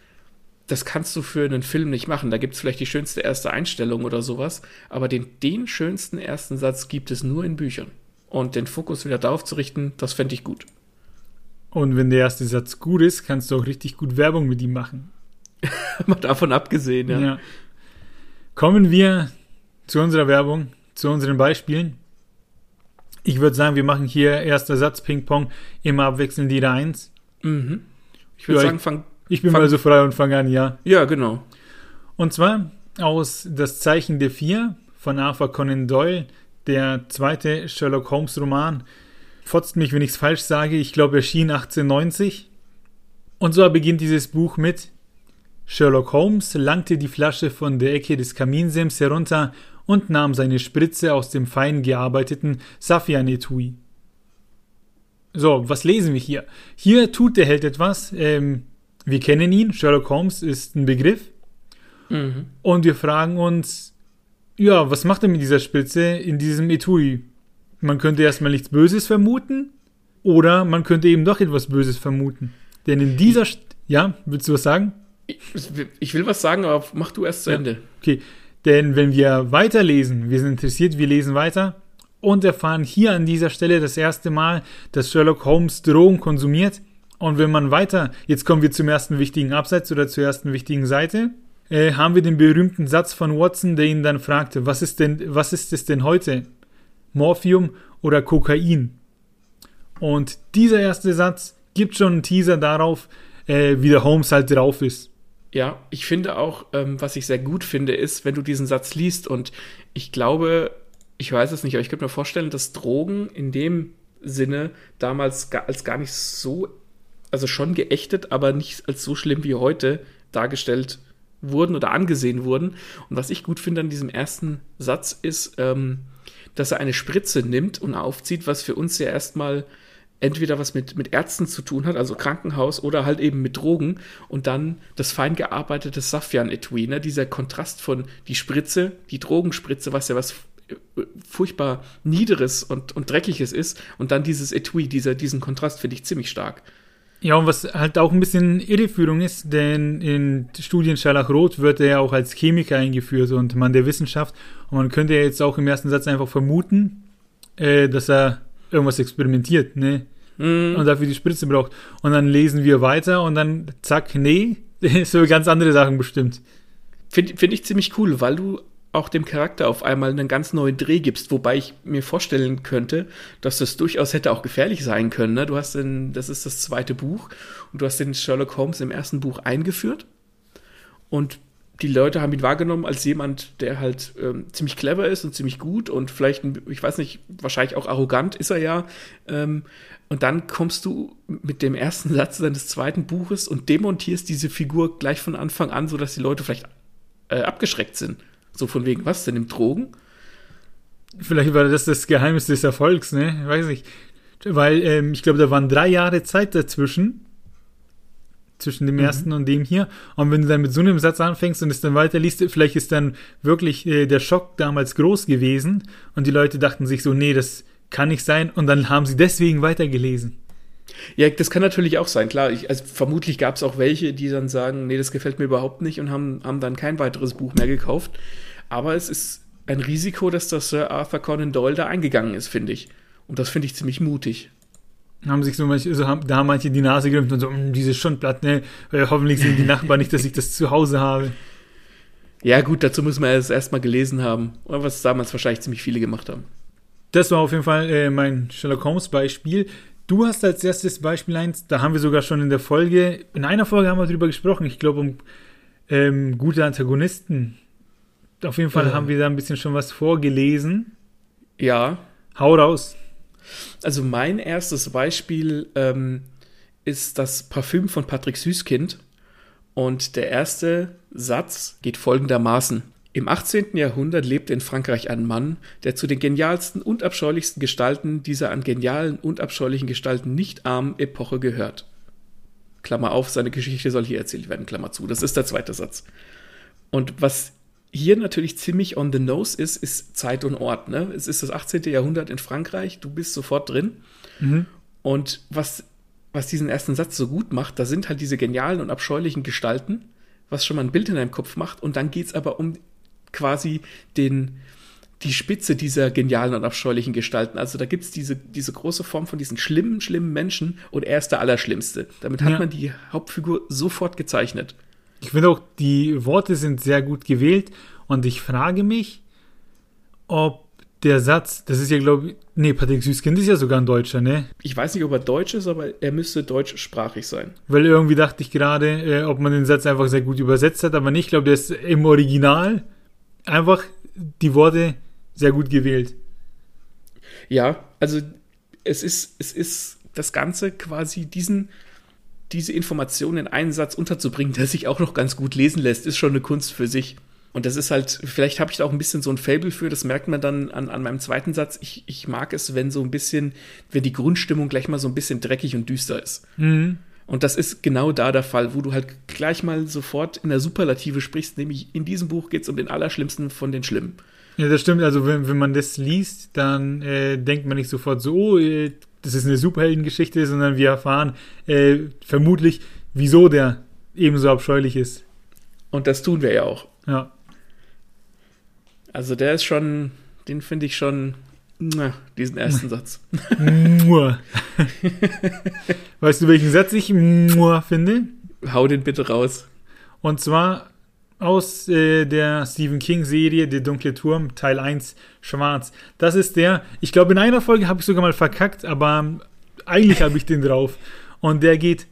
das kannst du für einen Film nicht machen. Da gibt es vielleicht die schönste erste Einstellung oder sowas, aber den, den schönsten ersten Satz gibt es nur in Büchern. Und den Fokus wieder darauf zu richten, das fände ich gut. Und wenn der erste Satz gut ist, kannst du auch richtig gut Werbung mit ihm machen. Mal davon abgesehen, ja. ja. Kommen wir zu unserer Werbung, zu unseren Beispielen. Ich würde sagen, wir machen hier erster Satz Ping-Pong, immer abwechselnd jeder eins. Mhm. Ich würde sagen, fang. Ich bin fang, mal so frei und fange an, ja. Ja, genau. Und zwar aus Das Zeichen der Vier von Arthur Conan Doyle, der zweite Sherlock Holmes Roman. Fotzt mich, wenn ich es falsch sage. Ich glaube, erschien 1890. Und so beginnt dieses Buch mit Sherlock Holmes langte die Flasche von der Ecke des Kaminsims herunter und nahm seine Spritze aus dem fein gearbeiteten Saffian-Etui. So, was lesen wir hier? Hier tut der Held etwas. Ähm, wir kennen ihn, Sherlock Holmes ist ein Begriff. Mhm. Und wir fragen uns, ja, was macht er mit dieser Spritze in diesem Etui? Man könnte erstmal nichts Böses vermuten, oder man könnte eben doch etwas Böses vermuten. Denn in dieser, St ja, willst du was sagen? Ich, ich, will was sagen, aber mach du erst zu ja. Ende. Okay, denn wenn wir weiterlesen, wir sind interessiert, wir lesen weiter und erfahren hier an dieser Stelle das erste Mal, dass Sherlock Holmes Drogen konsumiert. Und wenn man weiter, jetzt kommen wir zum ersten wichtigen Absatz oder zur ersten wichtigen Seite, äh, haben wir den berühmten Satz von Watson, der ihn dann fragte, was ist denn, was ist es denn heute? Morphium oder Kokain? Und dieser erste Satz gibt schon einen Teaser darauf, äh, wie der Holmes halt drauf ist. Ja, ich finde auch, ähm, was ich sehr gut finde, ist, wenn du diesen Satz liest und ich glaube, ich weiß es nicht, aber ich könnte mir vorstellen, dass Drogen in dem Sinne damals als gar nicht so, also schon geächtet, aber nicht als so schlimm wie heute dargestellt wurden oder angesehen wurden. Und was ich gut finde an diesem ersten Satz ist, ähm, dass er eine Spritze nimmt und aufzieht, was für uns ja erstmal entweder was mit, mit Ärzten zu tun hat, also Krankenhaus, oder halt eben mit Drogen und dann das fein gearbeitete Saffian-Etui, ne? dieser Kontrast von die Spritze, die Drogenspritze, was ja was äh, furchtbar Niederes und, und Dreckiges ist und dann dieses Etui, dieser, diesen Kontrast finde ich ziemlich stark. Ja, und was halt auch ein bisschen Irreführung ist, denn in Studien Scharlachrot wird er ja auch als Chemiker eingeführt und Mann der Wissenschaft. Und man könnte ja jetzt auch im ersten Satz einfach vermuten, äh, dass er irgendwas experimentiert, ne? Mm. Und dafür die Spritze braucht. Und dann lesen wir weiter und dann zack, nee, so ganz andere Sachen bestimmt. Finde find ich ziemlich cool, weil du auch dem Charakter auf einmal einen ganz neuen Dreh gibst, wobei ich mir vorstellen könnte, dass das durchaus hätte auch gefährlich sein können. Ne? Du hast den, das ist das zweite Buch und du hast den Sherlock Holmes im ersten Buch eingeführt und die Leute haben ihn wahrgenommen als jemand, der halt ähm, ziemlich clever ist und ziemlich gut und vielleicht, ich weiß nicht, wahrscheinlich auch arrogant ist er ja. Ähm, und dann kommst du mit dem ersten Satz deines zweiten Buches und demontierst diese Figur gleich von Anfang an, sodass die Leute vielleicht äh, abgeschreckt sind. So von wegen, was denn im Drogen? Vielleicht war das das Geheimnis des Erfolgs, ne? Weiß ich. Weil ähm, ich glaube, da waren drei Jahre Zeit dazwischen zwischen dem mhm. ersten und dem hier. Und wenn du dann mit so einem Satz anfängst und es dann weiterliest, vielleicht ist dann wirklich äh, der Schock damals groß gewesen und die Leute dachten sich so, nee, das kann nicht sein und dann haben sie deswegen weitergelesen. Ja, das kann natürlich auch sein, klar. Ich, also vermutlich gab es auch welche, die dann sagen, nee, das gefällt mir überhaupt nicht und haben, haben dann kein weiteres Buch mehr gekauft. Aber es ist ein Risiko, dass das Sir Arthur Conan Doyle da eingegangen ist, finde ich. Und das finde ich ziemlich mutig haben sich so manche, so haben, da haben manche die Nase gerümpft und so, hm, diese Schundplatte, ne, hoffentlich sehen die Nachbarn nicht, dass ich das zu Hause habe. Ja, gut, dazu muss man es erstmal gelesen haben. Oder was damals wahrscheinlich ziemlich viele gemacht haben. Das war auf jeden Fall äh, mein Sherlock Holmes Beispiel. Du hast als erstes Beispiel eins, da haben wir sogar schon in der Folge, in einer Folge haben wir darüber gesprochen, ich glaube um ähm, gute Antagonisten. Auf jeden Fall Ja. haben wir da ein bisschen schon was vorgelesen. Ja, Hau raus. also mein erstes Beispiel ähm, ist das Parfüm von Patrick Süßkind. Und der erste Satz geht folgendermaßen. Im 18. Jahrhundert lebte in Frankreich ein Mann, der zu den genialsten und abscheulichsten Gestalten dieser an genialen und abscheulichen Gestalten nicht armen Epoche gehört. Klammer auf, seine Geschichte soll hier erzählt werden, Klammer zu. Das ist der zweite Satz. Und was hier natürlich ziemlich on the nose ist, ist Zeit und Ort. Ne? Es ist das 18. Jahrhundert in Frankreich, du bist sofort drin. Mhm. Und was, was diesen ersten Satz so gut macht, da sind halt diese genialen und abscheulichen Gestalten, was schon mal ein Bild in deinem Kopf macht. Und dann geht es aber um quasi den, die Spitze dieser genialen und abscheulichen Gestalten. Also da gibt es diese, diese große Form von diesen schlimmen, schlimmen Menschen und er ist der Allerschlimmste. Damit hat Ja. man die Hauptfigur sofort gezeichnet. Ich finde auch, die Worte sind sehr gut gewählt und ich frage mich, ob der Satz, das ist ja, glaube ich, nee, Patrick Süßkind ist ja sogar ein Deutscher, ne? Ich weiß nicht, ob er deutsch ist, aber er müsste deutschsprachig sein. Weil irgendwie dachte ich gerade, äh, ob man den Satz einfach sehr gut übersetzt hat, aber nicht. Ich glaube, der ist im Original einfach die Worte sehr gut gewählt. Ja, also es ist, es ist das Ganze quasi diesen, diese Informationen in einen Satz unterzubringen, der sich auch noch ganz gut lesen lässt, ist schon eine Kunst für sich. Und das ist halt, vielleicht habe ich da auch ein bisschen so ein Fable für, das merkt man dann an, an meinem zweiten Satz. Ich, ich mag es, wenn so ein bisschen, wenn die Grundstimmung gleich mal so ein bisschen dreckig und düster ist. Mhm. Und das ist genau da der Fall, wo du halt gleich mal sofort in der Superlative sprichst, nämlich in diesem Buch geht es um den Allerschlimmsten von den Schlimmen. Ja, das stimmt. Also, wenn, wenn man das liest, dann äh, denkt man nicht sofort so, oh, äh, das ist eine Superheldengeschichte, sondern wir erfahren äh, vermutlich, wieso der ebenso abscheulich ist. Und das tun wir ja auch. Ja. Also der ist schon, den finde ich schon, na, diesen ersten Satz. Weißt du, welchen Satz ich finde? Hau den bitte raus. Und zwar aus äh, der Stephen King-Serie Der dunkle Turm, Teil 1, Schwarz. Das ist der, ich glaube, in einer Folge habe ich sogar mal verkackt, aber eigentlich habe ich den drauf. Und der geht,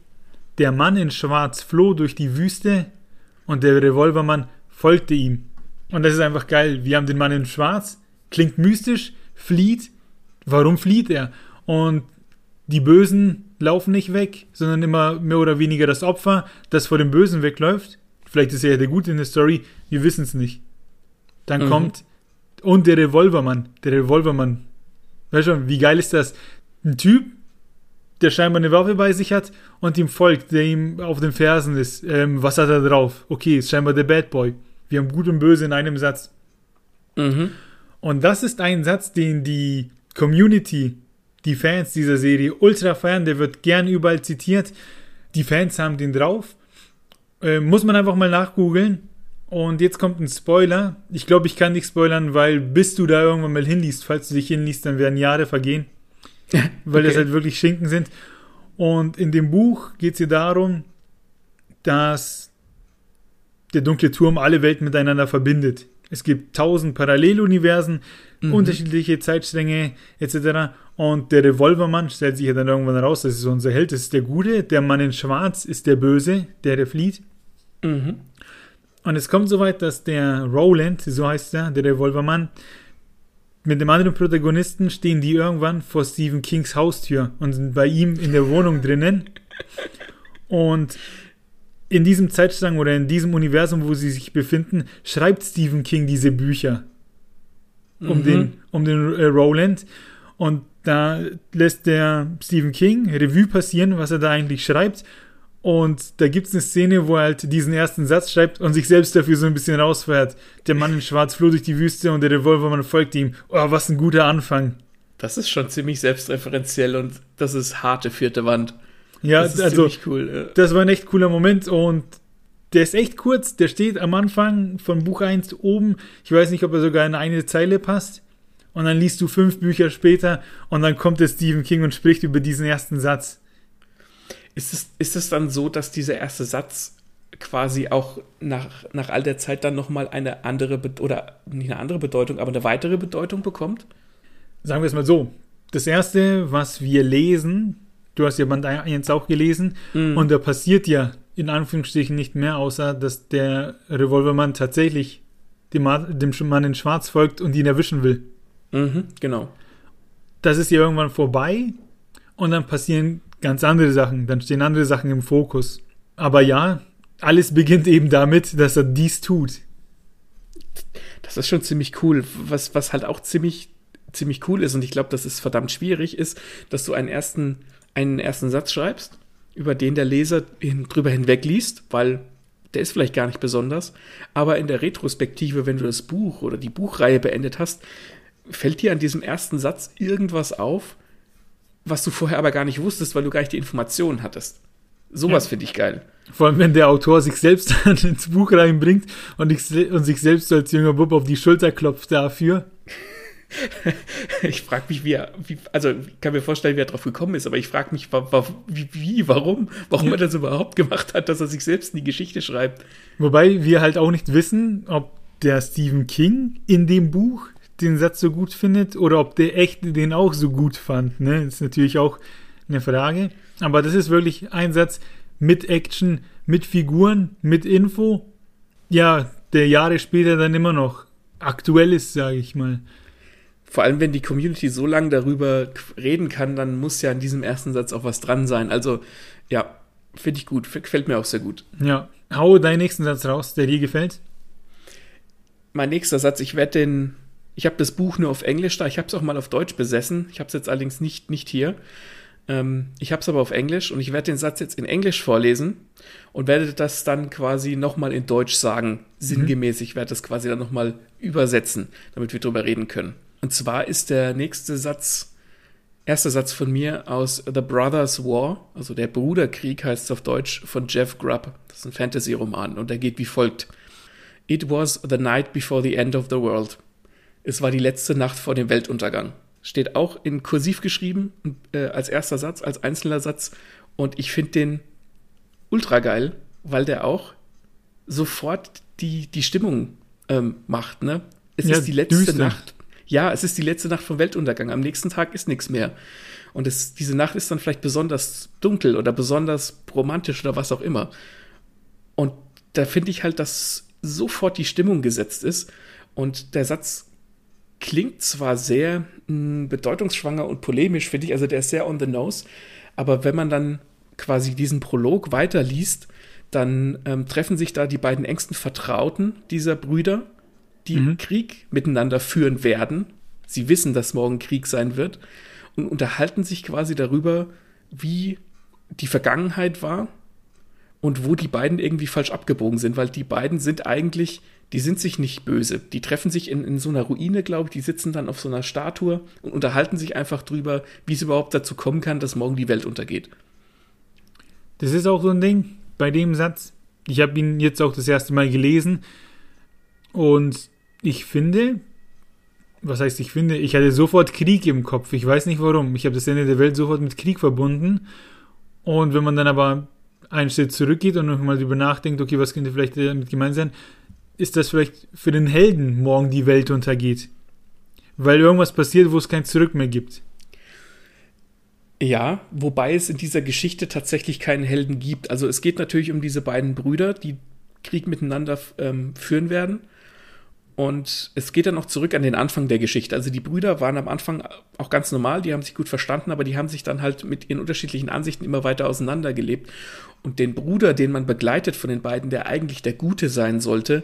der Mann in Schwarz floh durch die Wüste und der Revolvermann folgte ihm. Und das ist einfach geil. Wir haben den Mann in Schwarz, klingt mystisch, flieht. Warum flieht er? Und die Bösen laufen nicht weg, sondern immer mehr oder weniger das Opfer, das vor dem Bösen wegläuft. Vielleicht ist er ja der Gute in der Story, wir wissen es nicht. Dann Mhm. kommt und der Revolvermann, der Revolvermann. Weißt du, wie geil ist das? Ein Typ, der scheinbar eine Waffe bei sich hat und ihm folgt, der ihm auf den Fersen ist. Ähm, was hat er drauf? Okay, ist scheinbar der Bad Boy. Wir haben Gut und Böse in einem Satz. Mhm. Und das ist ein Satz, den die Community, die Fans dieser Serie ultra feiern. Der wird gern überall zitiert. Die Fans haben den drauf. Äh, muss man einfach mal nachgoogeln. Und jetzt kommt ein Spoiler. Ich glaube, ich kann nicht spoilern, weil bis du da irgendwann mal hinliest, falls du dich hinliest, dann werden Jahre vergehen. weil das Okay. halt wirklich Schinken sind. Und in dem Buch geht es hier darum, dass der dunkle Turm alle Welten miteinander verbindet. Es gibt tausend Paralleluniversen, Mhm. unterschiedliche Zeitstränge etc. Und der Revolvermann stellt sich ja dann irgendwann raus, das ist unser Held, das ist der Gute. Der Mann in Schwarz ist der Böse, der der flieht. Mhm. Und es kommt soweit, dass der Roland, so heißt er, der Revolvermann, mit dem anderen Protagonisten stehen die irgendwann vor Stephen Kings Haustür und sind bei ihm in der Wohnung drinnen. Und diesem Zeitstrang oder in diesem Universum, wo sie sich befinden, schreibt Stephen King diese Bücher um Mhm. den, um den äh, Roland. Und da lässt der Stephen King Revue passieren, was er da eigentlich schreibt. Und da gibt es eine Szene, wo er halt diesen ersten Satz schreibt und sich selbst dafür so ein bisschen rausfährt. Der Mann in Schwarz floh durch die Wüste und der Revolvermann folgt ihm. Oh, was ein guter Anfang. Das ist schon ziemlich selbstreferenziell und das ist harte vierte Wand. Ja, das ist also cool. das war ein echt cooler Moment und der ist echt kurz. Der steht am Anfang von Buch 1 oben. Ich weiß nicht, ob er sogar in eine Zeile passt. Und dann liest du fünf Bücher später und dann kommt der Stephen King und spricht über diesen ersten Satz. Ist es, ist es dann so, dass dieser erste Satz quasi auch nach, nach all der Zeit dann nochmal eine andere, oder nicht eine andere Bedeutung, aber eine weitere Bedeutung bekommt? Sagen wir es mal so. Das erste, was wir lesen, du hast ja Band 1 auch gelesen, Mhm. und da passiert ja in Anführungsstrichen nicht mehr, außer dass der Revolvermann tatsächlich dem, dem Mann in Schwarz folgt und ihn erwischen will. Mhm, genau. Das ist ja irgendwann vorbei und dann passieren ganz andere Sachen, dann stehen andere Sachen im Fokus. Aber ja, alles beginnt eben damit, dass er dies tut. Das ist schon ziemlich cool. Was, was halt auch ziemlich, ziemlich cool ist, und ich glaube, das ist verdammt schwierig, ist, dass du einen ersten, einen ersten Satz schreibst, über den der Leser hin, drüber hinweg liest, weil der ist vielleicht gar nicht besonders. Aber in der Retrospektive, wenn du das Buch oder die Buchreihe beendet hast, fällt dir an diesem ersten Satz irgendwas auf, was du vorher aber gar nicht wusstest, weil du gar nicht die Informationen hattest. Sowas Ja. finde ich geil. Vor allem, wenn der Autor sich selbst ins Buch reinbringt und, ich, und sich selbst so als junger Bub auf die Schulter klopft dafür. Ich frage mich, wie er, wie, also ich kann mir vorstellen, wie er drauf gekommen ist, aber ich frage mich, wa, wa, wie, wie, warum, warum Ja. er das überhaupt gemacht hat, dass er sich selbst in die Geschichte schreibt. Wobei wir halt auch nicht wissen, ob der Stephen King in dem Buch den Satz so gut findet oder ob der echt den auch so gut fand. Ne? Das ist natürlich auch eine Frage. Aber das ist wirklich ein Satz mit Action, mit Figuren, mit Info. Ja, der Jahre später dann immer noch aktuell ist, sage ich mal. Vor allem, wenn die Community so lange darüber reden kann, dann muss ja in diesem ersten Satz auch was dran sein. Also, ja, finde ich gut, gefällt mir auch sehr gut. Ja, hau deinen nächsten Satz raus, der dir gefällt. Mein nächster Satz, ich werde den, ich habe das Buch nur auf Englisch da, ich habe es auch mal auf Deutsch besessen, ich habe es jetzt allerdings nicht, nicht hier. Ähm, ich habe es aber auf Englisch und ich werde den Satz jetzt in Englisch vorlesen und werde das dann quasi nochmal in Deutsch sagen, sinngemäß. Ich werde das quasi dann nochmal übersetzen, damit wir drüber reden können. Und zwar ist der nächste Satz, erster Satz von mir aus The Brothers War, also der Bruderkrieg heißt es auf Deutsch, von Jeff Grubb. Das ist ein Fantasy-Roman und der geht wie folgt. It was the night before the end of the world. Es war die letzte Nacht vor dem Weltuntergang. Steht auch in kursiv geschrieben, äh, als erster Satz, als einzelner Satz. Und ich finde den ultra geil, weil der auch sofort die, die Stimmung ähm, macht. Ne? Es Ja, ist die letzte düster. Nacht. Ja, es ist die letzte Nacht vom Weltuntergang. Am nächsten Tag ist nichts mehr. Und es, diese Nacht ist dann vielleicht besonders dunkel oder besonders romantisch oder was auch immer. Und da finde ich halt, dass sofort die Stimmung gesetzt ist. Und der Satz klingt zwar sehr mh, bedeutungsschwanger und polemisch, finde ich, also der ist sehr on the nose, aber wenn man dann quasi diesen Prolog weiterliest, dann ähm, treffen sich da die beiden engsten Vertrauten dieser Brüder, die Mhm. Krieg miteinander führen werden. Sie wissen, dass morgen Krieg sein wird und unterhalten sich quasi darüber, wie die Vergangenheit war und wo die beiden irgendwie falsch abgebogen sind, weil die beiden sind eigentlich, die sind sich nicht böse. Die treffen sich in, in so einer Ruine, glaube ich, die sitzen dann auf so einer Statue und unterhalten sich einfach drüber, wie es überhaupt dazu kommen kann, dass morgen die Welt untergeht. Das ist auch so ein Ding bei dem Satz. Ich habe ihn jetzt auch das erste Mal gelesen und ich finde, was heißt ich finde, ich hatte sofort Krieg im Kopf. Ich weiß nicht warum. Ich habe das Ende der Welt sofort mit Krieg verbunden. Und wenn man dann aber einen Schritt zurückgeht und nochmal drüber nachdenkt, okay, was könnte vielleicht damit gemeint sein, ist das vielleicht für den Helden morgen die Welt untergeht. Weil irgendwas passiert, wo es kein Zurück mehr gibt. Ja, wobei es in dieser Geschichte tatsächlich keinen Helden gibt. Also es geht natürlich um diese beiden Brüder, die Krieg miteinander ähm, führen werden. Und es geht dann noch zurück an den Anfang der Geschichte. Also die Brüder waren am Anfang auch ganz normal, die haben sich gut verstanden, aber die haben sich dann halt mit ihren unterschiedlichen Ansichten immer weiter auseinandergelebt. Und den Bruder, den man begleitet von den beiden, der eigentlich der Gute sein sollte,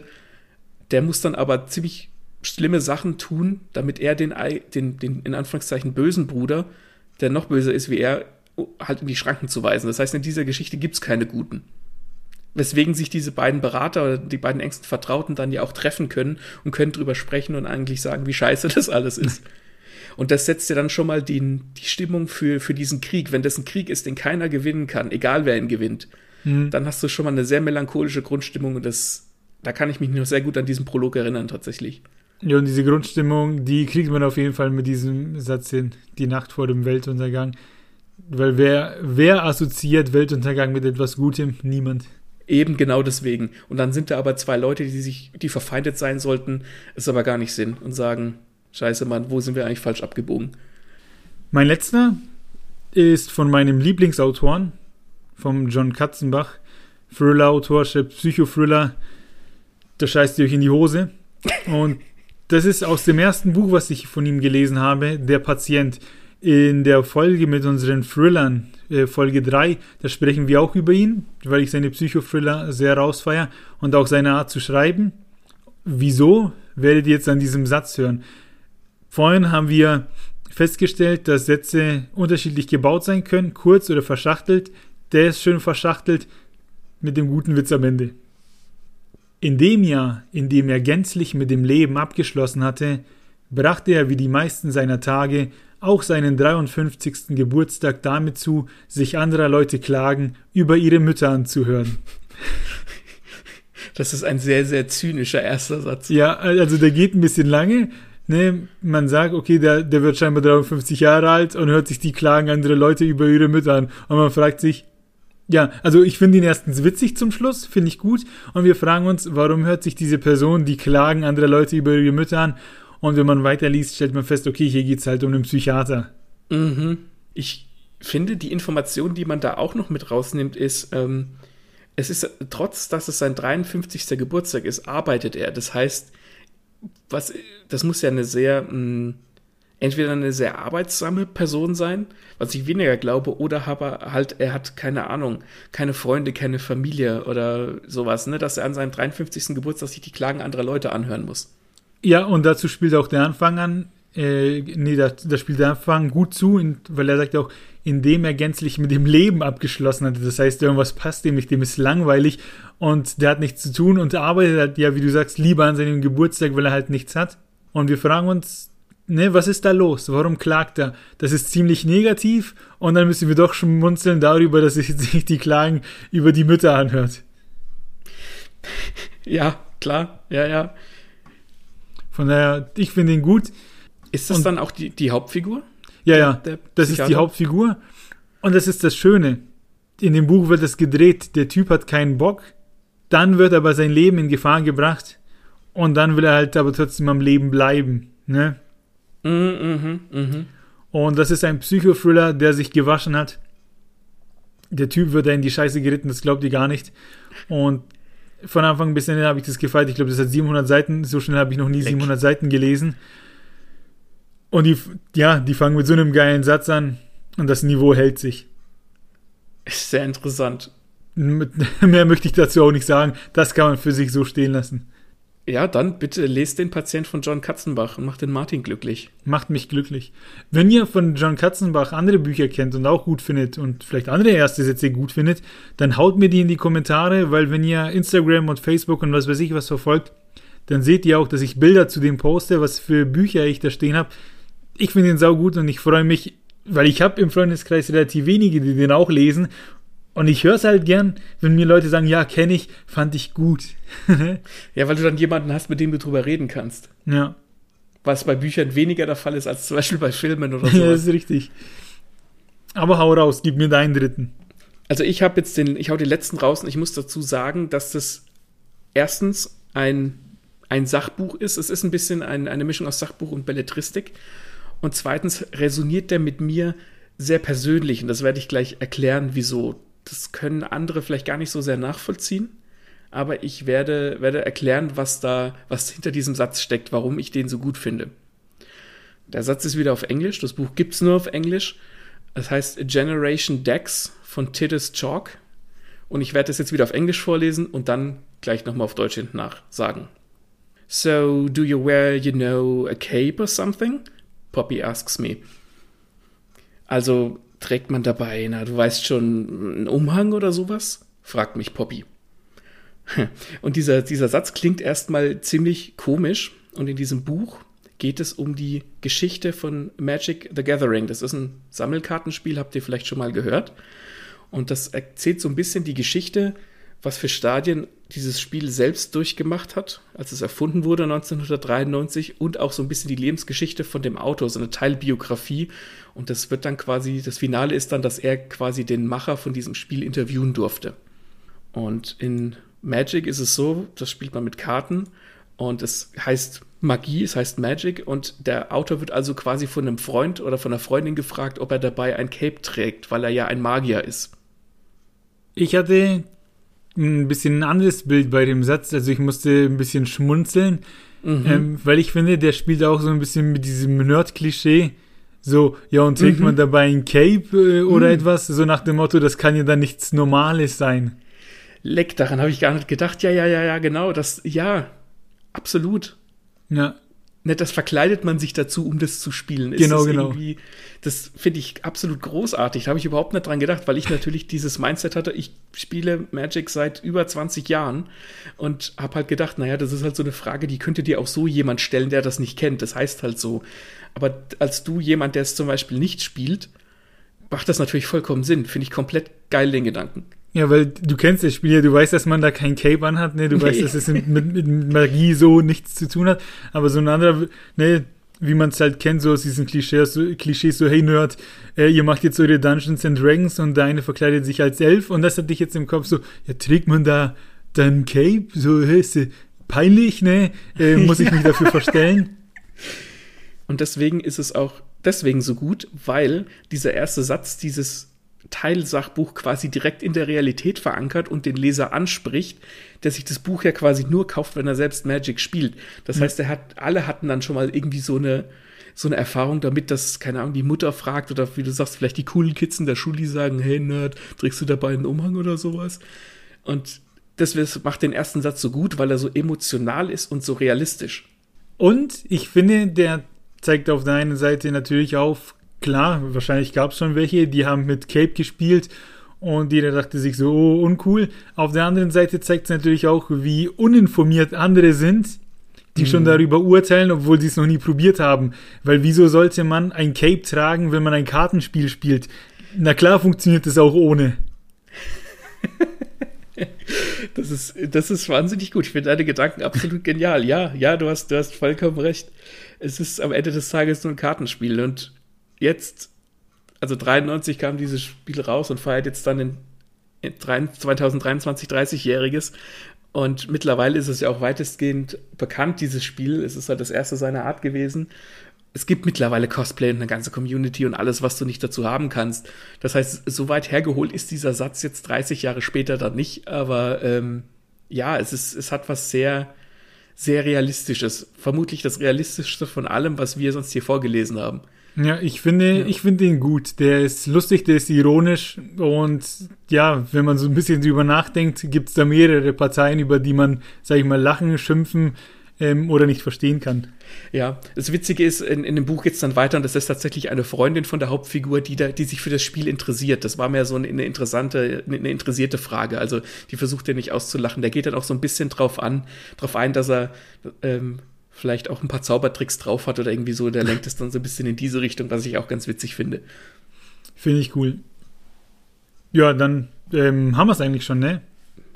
der muss dann aber ziemlich schlimme Sachen tun, damit er den, den, den in Anführungszeichen bösen Bruder, der noch böser ist wie er, halt in die Schranken zu weisen. Das heißt, in dieser Geschichte gibt es keine Guten. Weswegen sich diese beiden Berater oder die beiden engsten Vertrauten dann ja auch treffen können und können drüber sprechen und eigentlich sagen, wie scheiße das alles ist. Und das setzt ja dann schon mal den, die Stimmung für, für diesen Krieg. Wenn das ein Krieg ist, den keiner gewinnen kann, egal wer ihn gewinnt, Hm. dann hast du schon mal eine sehr melancholische Grundstimmung und das, da kann ich mich noch sehr gut an diesen Prolog erinnern, tatsächlich. Ja, und diese Grundstimmung, die kriegt man auf jeden Fall mit diesem Satz hin. Die Nacht vor dem Weltuntergang. Weil wer, wer assoziiert Weltuntergang mit etwas Gutem? Niemand. Eben genau deswegen. Und dann sind da aber zwei Leute, die sich, die verfeindet sein sollten, es aber gar nicht sind und sagen, scheiße Mann, wo sind wir eigentlich falsch abgebogen? Mein letzter ist von meinem Lieblingsautoren, vom John Katzenbach. Thriller-Autor, Psychothriller. Da scheißt ihr euch in die Hose. Und das ist aus dem ersten Buch, was ich von ihm gelesen habe, Der Patient. In der Folge mit unseren Thrillern, äh, Folge 3, da sprechen wir auch über ihn, weil ich seine Psychothriller sehr rausfeier und auch seine Art zu schreiben. Wieso, werdet ihr jetzt an diesem Satz hören. Vorhin haben wir festgestellt, dass Sätze unterschiedlich gebaut sein können, kurz oder verschachtelt. Der ist schön verschachtelt mit dem guten Witz am Ende. In dem Jahr, in dem er gänzlich mit dem Leben abgeschlossen hatte, brachte er wie die meisten seiner Tage auch seinen 53. Geburtstag damit zu, sich anderer Leute Klagen über ihre Mütter anzuhören. Das ist ein sehr, sehr zynischer erster Satz. Ja, also der geht ein bisschen lange. Ne, man sagt, okay, der, der wird scheinbar 53 Jahre alt und hört sich die Klagen anderer Leute über ihre Mütter an. Und man fragt sich, ja, also ich finde ihn erstens witzig zum Schluss, finde ich gut. Und wir fragen uns, warum hört sich diese Person die Klagen anderer Leute über ihre Mütter an? Und wenn man weiterliest, stellt man fest, okay, hier geht es halt um einen Psychiater. Mhm. Ich finde, die Information, die man da auch noch mit rausnimmt, ist, ähm, es ist, trotz dass es sein 53. Geburtstag ist, arbeitet er. Das heißt, was, das muss ja eine sehr, mh, hm, entweder eine sehr arbeitsame Person sein, was ich weniger glaube, oder aber halt, er hat keine Ahnung, keine Freunde, keine Familie oder sowas, ne, dass er an seinem 53. Geburtstag sich die Klagen anderer Leute anhören muss. Ja, und dazu spielt auch der Anfang an, äh, nee, da, da spielt der Anfang gut zu, weil er sagt auch, indem er gänzlich mit dem Leben abgeschlossen hatte. Das heißt, irgendwas passt dem nicht, dem ist langweilig und der hat nichts zu tun und arbeitet halt, ja, wie du sagst, lieber an seinem Geburtstag, weil er halt nichts hat. Und wir fragen uns, ne, was ist da los? Warum klagt er? Das ist ziemlich negativ und dann müssen wir doch schmunzeln darüber, dass sich die Klagen über die Mütter anhört. Ja, klar, ja, ja. Von daher, ich finde ihn gut. Ist das und, dann auch die, die Hauptfigur? Ja, ja, das ist die Hauptfigur. Und das ist das Schöne. In dem Buch wird es gedreht, der Typ hat keinen Bock, dann wird aber sein Leben in Gefahr gebracht und dann will er halt aber trotzdem am Leben bleiben. Ne? Mhm, mh, mh. Und das ist ein Psychothriller, der sich gewaschen hat. Der Typ wird da in die Scheiße geritten, das glaubt ihr gar nicht. Und von Anfang bis Ende habe ich das gefeiert. Ich glaube, das hat 700 Seiten. So schnell habe ich noch nie Leck. 700 Seiten gelesen. Und die, ja, die fangen mit so einem geilen Satz an und das Niveau hält sich. Ist sehr interessant. Mehr möchte ich dazu auch nicht sagen. Das kann man für sich so stehen lassen. Ja, dann bitte lest den Patient von John Katzenbach und macht den Martin glücklich. Macht mich glücklich. Wenn ihr von John Katzenbach andere Bücher kennt und auch gut findet und vielleicht andere erste Sätze gut findet, dann haut mir die in die Kommentare, weil wenn ihr Instagram und Facebook und was weiß ich was verfolgt, dann seht ihr auch, dass ich Bilder zu dem poste, was für Bücher ich da stehen habe. Ich finde den sau gut und ich freue mich, weil ich habe im Freundeskreis relativ wenige, die den auch lesen und ich höre es halt gern, wenn mir Leute sagen, ja, kenne ich, fand ich gut. ja, weil du dann jemanden hast, mit dem du drüber reden kannst. Ja. Was bei Büchern weniger der Fall ist, als zum Beispiel bei Filmen oder so. ja, das ist richtig. Aber hau raus, gib mir deinen dritten. Also ich habe jetzt den, ich hau den letzten raus und ich muss dazu sagen, dass das erstens ein, ein Sachbuch ist. Es ist ein bisschen ein, eine Mischung aus Sachbuch und Belletristik. Und zweitens resoniert der mit mir sehr persönlich und das werde ich gleich erklären, wieso das können andere vielleicht gar nicht so sehr nachvollziehen, aber ich werde, werde erklären, was da, was hinter diesem Satz steckt, warum ich den so gut finde. Der Satz ist wieder auf Englisch, das Buch gibt es nur auf Englisch. Es heißt Generation Dex von Titus Chalk. Und ich werde das jetzt wieder auf Englisch vorlesen und dann gleich nochmal auf Deutsch hinten nach sagen. So, do you wear, you know, a cape or something? Poppy asks me. Also, trägt man dabei? Na, du weißt schon, einen Umhang oder sowas? fragt mich Poppy. Und dieser, dieser Satz klingt erstmal ziemlich komisch. Und in diesem Buch geht es um die Geschichte von Magic the Gathering. Das ist ein Sammelkartenspiel, habt ihr vielleicht schon mal gehört. Und das erzählt so ein bisschen die Geschichte was für Stadien dieses Spiel selbst durchgemacht hat, als es erfunden wurde 1993 und auch so ein bisschen die Lebensgeschichte von dem Autor, so eine Teilbiografie. Und das wird dann quasi, das Finale ist dann, dass er quasi den Macher von diesem Spiel interviewen durfte. Und in Magic ist es so, das spielt man mit Karten und es heißt Magie, es heißt Magic und der Autor wird also quasi von einem Freund oder von einer Freundin gefragt, ob er dabei ein Cape trägt, weil er ja ein Magier ist. Ich hatte ein bisschen ein anderes Bild bei dem Satz, also ich musste ein bisschen schmunzeln, mhm. ähm, weil ich finde, der spielt auch so ein bisschen mit diesem Nerd-Klischee. So, ja, und trägt mhm. man dabei ein Cape äh, oder mhm. etwas? So nach dem Motto, das kann ja dann nichts Normales sein. Leck, daran habe ich gar nicht gedacht. Ja, ja, ja, ja, genau. Das, ja, absolut. Ja. Ne, das verkleidet man sich dazu, um das zu spielen. Ist genau, genau. Das finde ich absolut großartig. Da habe ich überhaupt nicht dran gedacht, weil ich natürlich dieses Mindset hatte. Ich spiele Magic seit über 20 Jahren und habe halt gedacht, naja, das ist halt so eine Frage, die könnte dir auch so jemand stellen, der das nicht kennt. Das heißt halt so. Aber als du jemand, der es zum Beispiel nicht spielt, macht das natürlich vollkommen Sinn. Finde ich komplett geil, den Gedanken. Ja, weil du kennst das Spiel ja, du weißt, dass man da kein Cape anhat, ne? Du nee. weißt, dass es mit, mit, Magie so nichts zu tun hat. Aber so ein anderer, ne, wie man es halt kennt, so aus diesen Klischees, so, Klischees, so, hey Nerd, äh, ihr macht jetzt eure Dungeons and Dragons und der eine verkleidet sich als Elf und das hat dich jetzt im Kopf so, ja, trägt man da dann Cape? So, hey, ist peinlich, ne? Äh, muss ich mich dafür verstellen? Und deswegen ist es auch deswegen so gut, weil dieser erste Satz dieses Teilsachbuch quasi direkt in der Realität verankert und den Leser anspricht, der sich das Buch ja quasi nur kauft, wenn er selbst Magic spielt. Das mhm. heißt, er hat, alle hatten dann schon mal irgendwie so eine, so eine Erfahrung damit, dass, keine Ahnung, die Mutter fragt oder wie du sagst, vielleicht die coolen Kids in der Schule, sagen, hey Nerd, trägst du dabei einen Umhang oder sowas? Und das macht den ersten Satz so gut, weil er so emotional ist und so realistisch. Und ich finde, der zeigt auf der einen Seite natürlich auf, klar, wahrscheinlich gab es schon welche, die haben mit Cape gespielt und jeder dachte sich so, oh, uncool. Auf der anderen Seite zeigt es natürlich auch, wie uninformiert andere sind, die mhm. schon darüber urteilen, obwohl sie es noch nie probiert haben. Weil wieso sollte man ein Cape tragen, wenn man ein Kartenspiel spielt? Na klar funktioniert es auch ohne. Das ist, das ist wahnsinnig gut. Ich finde deine Gedanken absolut genial. Ja, ja, du hast, du hast vollkommen recht. Es ist am Ende des Tages nur ein Kartenspiel und jetzt, also 93 kam dieses Spiel raus und feiert jetzt dann in, in 2023 30-Jähriges. Und mittlerweile ist es ja auch weitestgehend bekannt, dieses Spiel. Es ist halt das erste seiner Art gewesen. Es gibt mittlerweile Cosplay und eine ganze Community und alles, was du nicht dazu haben kannst. Das heißt, so weit hergeholt ist dieser Satz jetzt 30 Jahre später dann nicht, aber ähm, ja, es ist, es hat was sehr, sehr Realistisches. Vermutlich das Realistischste von allem, was wir sonst hier vorgelesen haben. Ja, ich finde, ja. ich finde ihn gut. Der ist lustig, der ist ironisch und ja, wenn man so ein bisschen drüber nachdenkt, gibt es da mehrere Parteien, über die man, sag ich mal, lachen, schimpfen ähm, oder nicht verstehen kann. Ja, das Witzige ist, in, in dem Buch geht es dann weiter und das ist tatsächlich eine Freundin von der Hauptfigur, die, da, die sich für das Spiel interessiert. Das war mehr so eine, eine interessante, eine, eine interessierte Frage. Also die versucht er nicht auszulachen. Der geht dann auch so ein bisschen drauf an, drauf ein, dass er ähm, vielleicht auch ein paar Zaubertricks drauf hat oder irgendwie so, der lenkt es dann so ein bisschen in diese Richtung, was ich auch ganz witzig finde. Finde ich cool. Ja, dann ähm, haben wir es eigentlich schon, ne?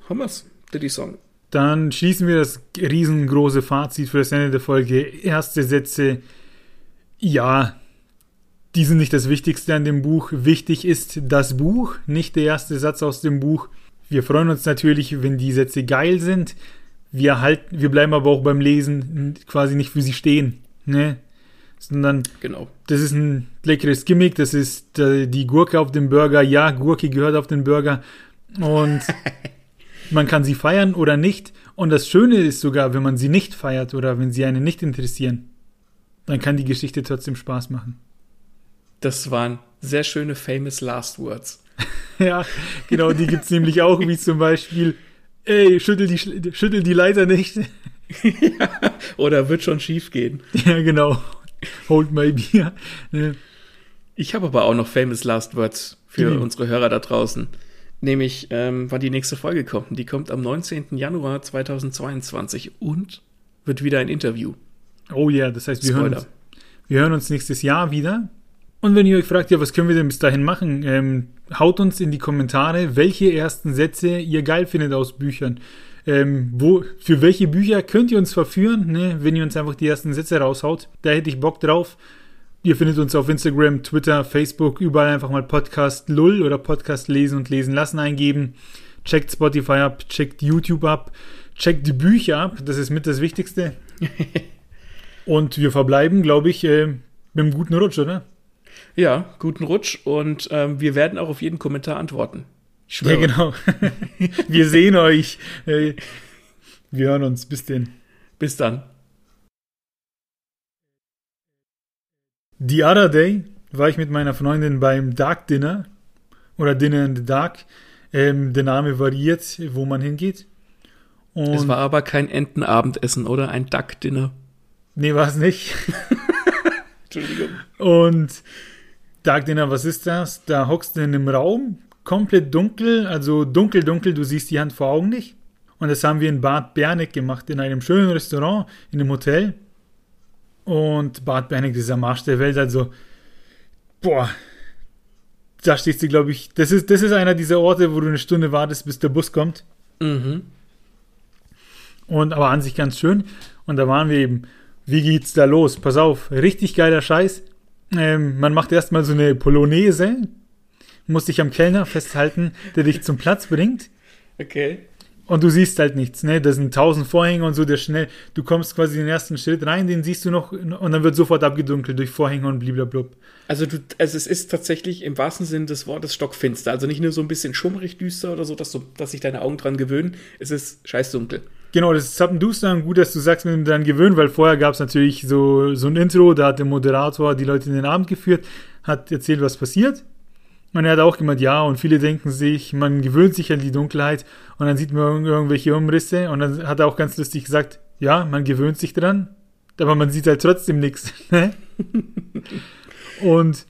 Haben wir es, Diddy Song. Dann schließen wir das riesengroße Fazit für das Ende der Folge. Erste Sätze. Ja, die sind nicht das Wichtigste an dem Buch. Wichtig ist das Buch, nicht der erste Satz aus dem Buch. Wir freuen uns natürlich, wenn die Sätze geil sind wir halten, wir bleiben aber auch beim Lesen quasi nicht für sie stehen, ne? Sondern genau. das ist ein leckeres Gimmick, das ist äh, die Gurke auf dem Burger. Ja, Gurke gehört auf den Burger und man kann sie feiern oder nicht. Und das Schöne ist sogar, wenn man sie nicht feiert oder wenn sie einen nicht interessieren, dann kann die Geschichte trotzdem Spaß machen. Das waren sehr schöne famous last words. ja, genau, die gibt es nämlich auch, wie zum Beispiel ey, schüttel die, schüttel die Leiter nicht. ja, oder wird schon schief gehen. Ja, genau. Hold my beer. Ne. Ich habe aber auch noch famous last words für mhm. unsere Hörer da draußen. Nämlich, ähm, wann die nächste Folge kommt. Die kommt am 19. Januar 2022 und wird wieder ein Interview. Oh ja, yeah, das heißt, wir hören, uns, wir hören uns nächstes Jahr wieder. Und wenn ihr euch fragt, ja, was können wir denn bis dahin machen? Ähm, haut uns in die Kommentare, welche ersten Sätze ihr geil findet aus Büchern. Ähm, wo, für welche Bücher könnt ihr uns verführen, ne, wenn ihr uns einfach die ersten Sätze raushaut? Da hätte ich Bock drauf. Ihr findet uns auf Instagram, Twitter, Facebook, überall einfach mal Podcast Lull oder Podcast lesen und lesen lassen eingeben. checkt Spotify ab, checkt YouTube ab, checkt die Bücher ab, das ist mit das Wichtigste. und wir verbleiben, glaube ich, äh, mit einem guten Rutsch, oder? Ja, guten Rutsch und ähm, wir werden auch auf jeden Kommentar antworten. Ja, genau. wir sehen euch. Äh, wir hören uns. Bis denn. Bis dann. The other day war ich mit meiner Freundin beim Dark Dinner oder Dinner in the Dark. Ähm, der Name variiert, wo man hingeht. Und es war aber kein Entenabendessen oder ein Duck Dinner. Nee, war es nicht. Entschuldigung. Und Dark Dinner, was ist das? Da hockst du in einem Raum, komplett dunkel, also dunkel, dunkel, du siehst die Hand vor Augen nicht. Und das haben wir in Bad Berneck gemacht, in einem schönen Restaurant, in einem Hotel. Und Bad Berneck, dieser Marsch der Welt, also, boah, da stehst du, glaube ich, das ist, das ist einer dieser Orte, wo du eine Stunde wartest, bis der Bus kommt. Mhm. Und aber an sich ganz schön. Und da waren wir eben, wie geht's da los? Pass auf, richtig geiler Scheiß. Ähm, man macht erstmal so eine Polonaise, muss dich am Kellner festhalten, der dich zum Platz bringt. Okay. Und du siehst halt nichts, ne? Da sind tausend Vorhänge und so, der schnell, du kommst quasi den ersten Schritt rein, den siehst du noch und dann wird sofort abgedunkelt durch Vorhänge und blablabla. Also du, also es ist tatsächlich im wahrsten Sinne des Wortes stockfinster. Also nicht nur so ein bisschen schummrig düster oder so, dass, du, dass sich deine Augen dran gewöhnen. Es ist scheißdunkel. Genau, das ist zappenduster und gut, dass du sagst, mit dran gewöhnen, weil vorher gab es natürlich so, so ein Intro, da hat der Moderator die Leute in den Abend geführt, hat erzählt, was passiert. Und er hat auch gemeint, ja, und viele denken sich, man gewöhnt sich an die Dunkelheit und dann sieht man irgendwelche Umrisse und dann hat er auch ganz lustig gesagt, ja, man gewöhnt sich dran, aber man sieht halt trotzdem nichts. Ne? und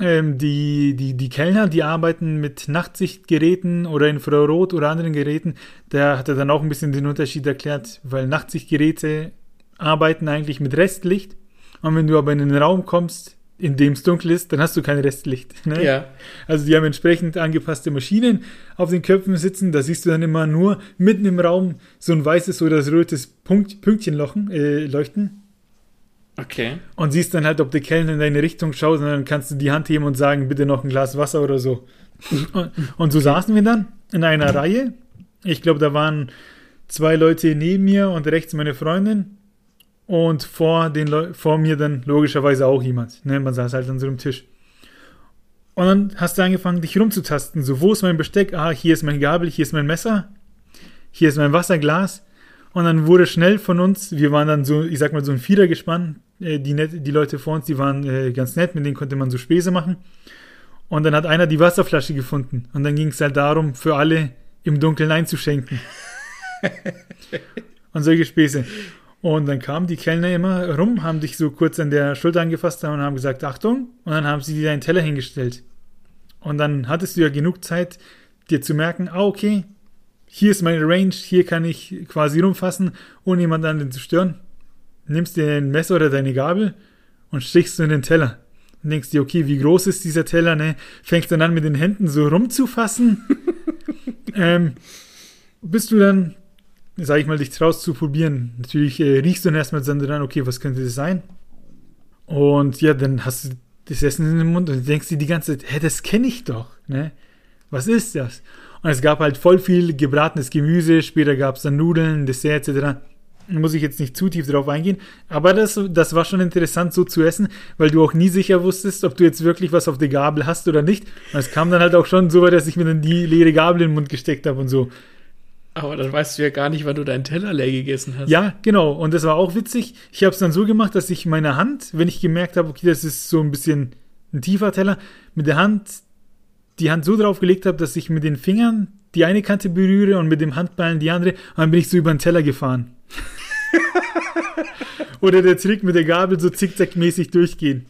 ähm, die, die, die Kellner, die arbeiten mit Nachtsichtgeräten oder Infrarot oder anderen Geräten. Da hat er dann auch ein bisschen den Unterschied erklärt, weil Nachtsichtgeräte arbeiten eigentlich mit Restlicht. Und wenn du aber in einen Raum kommst, in dem es dunkel ist, dann hast du kein Restlicht. Ne? Ja. Also die haben entsprechend angepasste Maschinen auf den Köpfen sitzen. Da siehst du dann immer nur mitten im Raum so ein weißes oder das rötes Punkt, Pünktchen lochen, äh, leuchten. Okay. Und siehst dann halt, ob der Kellner in deine Richtung schaut und dann kannst du die Hand heben und sagen, bitte noch ein Glas Wasser oder so. und, und so saßen wir dann in einer Reihe. Ich glaube, da waren zwei Leute neben mir und rechts meine Freundin und vor, den vor mir dann logischerweise auch jemand. Ne? Man saß halt an so einem Tisch. Und dann hast du angefangen, dich rumzutasten. So, wo ist mein Besteck? Ah, hier ist mein Gabel, hier ist mein Messer, hier ist mein Wasserglas. Und dann wurde schnell von uns, wir waren dann so, ich sag mal, so ein Vierergespann. Äh, die, net, die Leute vor uns, die waren äh, ganz nett, mit denen konnte man so Späße machen. Und dann hat einer die Wasserflasche gefunden. Und dann ging es halt darum, für alle im Dunkeln einzuschenken. und solche Späße. Und dann kamen die Kellner immer rum, haben dich so kurz an der Schulter angefasst und haben gesagt, Achtung. Und dann haben sie dir deinen Teller hingestellt. Und dann hattest du ja genug Zeit, dir zu merken, ah, okay, hier ist meine Range, hier kann ich quasi rumfassen, ohne jemanden anderen zu stören. Nimmst dir ein Messer oder deine Gabel und stichst du in den Teller. Und denkst dir, okay, wie groß ist dieser Teller, ne? Fängst dann an, mit den Händen so rumzufassen. ähm, bist du dann sag ich mal, dich traust zu probieren. Natürlich äh, riechst du dann erstmal dran, okay, was könnte das sein? Und ja, dann hast du das Essen in den Mund und denkst dir die ganze Zeit, hä, das kenne ich doch, ne? Was ist das? Und es gab halt voll viel gebratenes Gemüse, später gab es dann Nudeln, Dessert etc. Muss ich jetzt nicht zu tief drauf eingehen, aber das, das war schon interessant so zu essen, weil du auch nie sicher wusstest, ob du jetzt wirklich was auf der Gabel hast oder nicht. Und es kam dann halt auch schon so weit, dass ich mir dann die leere Gabel in den Mund gesteckt habe und so. Aber dann weißt du ja gar nicht, wann du deinen Teller leer gegessen hast. Ja, genau. Und das war auch witzig. Ich habe es dann so gemacht, dass ich meine Hand, wenn ich gemerkt habe, okay, das ist so ein bisschen ein tiefer Teller, mit der Hand die Hand so drauf gelegt habe, dass ich mit den Fingern die eine Kante berühre und mit dem Handballen die andere. Und dann bin ich so über den Teller gefahren. Oder der Trick mit der Gabel so zickzackmäßig durchgehen.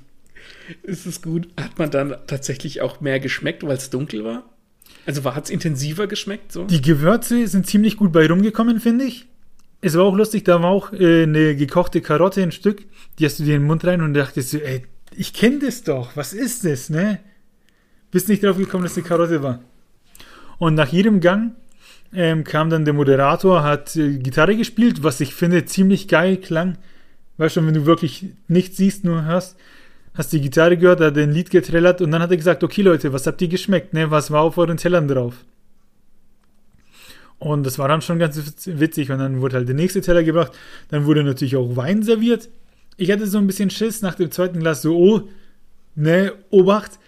Ist es gut? Hat man dann tatsächlich auch mehr geschmeckt, weil es dunkel war? Also hat es intensiver geschmeckt? So? Die Gewürze sind ziemlich gut bei rumgekommen, finde ich. Es war auch lustig, da war auch äh, eine gekochte Karotte, ein Stück. Die hast du dir in den Mund rein und dachtest so, ey, ich kenne das doch. Was ist das, ne? Bist nicht drauf gekommen, dass eine Karotte war. Und nach jedem Gang ähm, kam dann der Moderator, hat äh, Gitarre gespielt, was ich finde ziemlich geil klang. Weißt schon, wenn du wirklich nichts siehst, nur hörst hast die Gitarre gehört, hat ein Lied getrellert und dann hat er gesagt, okay Leute, was habt ihr geschmeckt, ne? Was war auf euren Tellern drauf? Und das war dann schon ganz witzig. Und dann wurde halt der nächste Teller gebracht. Dann wurde natürlich auch Wein serviert. Ich hatte so ein bisschen Schiss nach dem zweiten Glas, so, oh, ne, Obacht,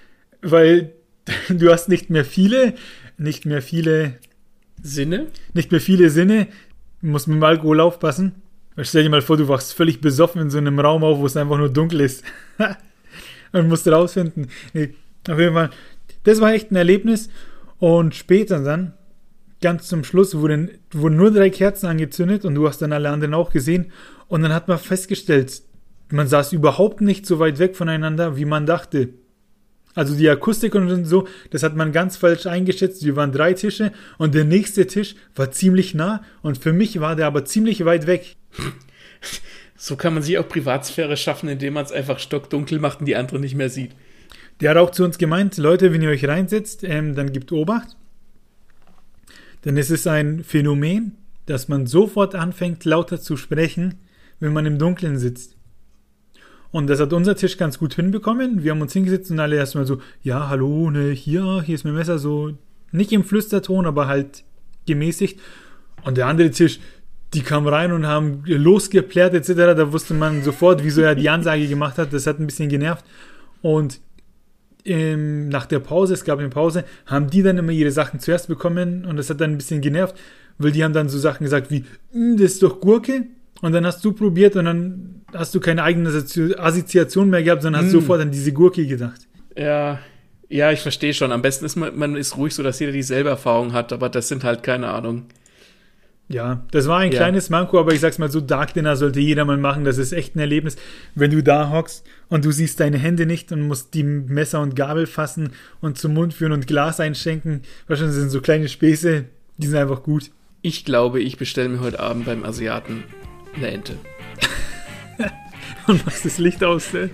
weil du hast nicht mehr viele, nicht mehr viele Sinne? Nicht mehr viele Sinne. Du musst mit dem Alkohol aufpassen. Stell dir mal vor, du wachst völlig besoffen in so einem Raum auf, wo es einfach nur dunkel ist. und musst rausfinden. Nee, auf jeden Fall, das war echt ein Erlebnis. Und später dann, ganz zum Schluss, wurden, wurden nur drei Kerzen angezündet und du hast dann alle anderen auch gesehen. Und dann hat man festgestellt, man saß überhaupt nicht so weit weg voneinander, wie man dachte. Also die Akustik und so, das hat man ganz falsch eingeschätzt. Wir waren drei Tische und der nächste Tisch war ziemlich nah und für mich war der aber ziemlich weit weg. So kann man sich auch Privatsphäre schaffen, indem man es einfach stockdunkel macht und die andere nicht mehr sieht. Der hat auch zu uns gemeint, Leute, wenn ihr euch reinsetzt, ähm, dann gibt Obacht. Denn es ist ein Phänomen, dass man sofort anfängt, lauter zu sprechen, wenn man im Dunkeln sitzt. Und das hat unser Tisch ganz gut hinbekommen. Wir haben uns hingesetzt und alle erstmal so, ja, hallo, ne, hier, hier ist mein Messer, so nicht im Flüsterton, aber halt gemäßigt. Und der andere Tisch, die kamen rein und haben losgeplärt etc. Da wusste man sofort, wieso er die Ansage gemacht hat. Das hat ein bisschen genervt. Und ähm, nach der Pause, es gab eine Pause, haben die dann immer ihre Sachen zuerst bekommen und das hat dann ein bisschen genervt, weil die haben dann so Sachen gesagt wie, hm, das ist doch Gurke. Und dann hast du probiert und dann hast du keine eigene Assoziation mehr gehabt, sondern hast mm. sofort an diese Gurke gedacht. Ja, ja, ich verstehe schon. Am besten ist man, man ist ruhig so, dass jeder dieselbe Erfahrung hat, aber das sind halt keine Ahnung. Ja, das war ein ja. kleines Manko, aber ich sag's mal so, Dark Dinner sollte jeder mal machen. Das ist echt ein Erlebnis, wenn du da hockst und du siehst deine Hände nicht und musst die Messer und Gabel fassen und zum Mund führen und Glas einschenken. Wahrscheinlich sind so kleine Späße, die sind einfach gut. Ich glaube, ich bestelle mir heute Abend beim Asiaten eine Ente. Und machst das Licht aus, ne?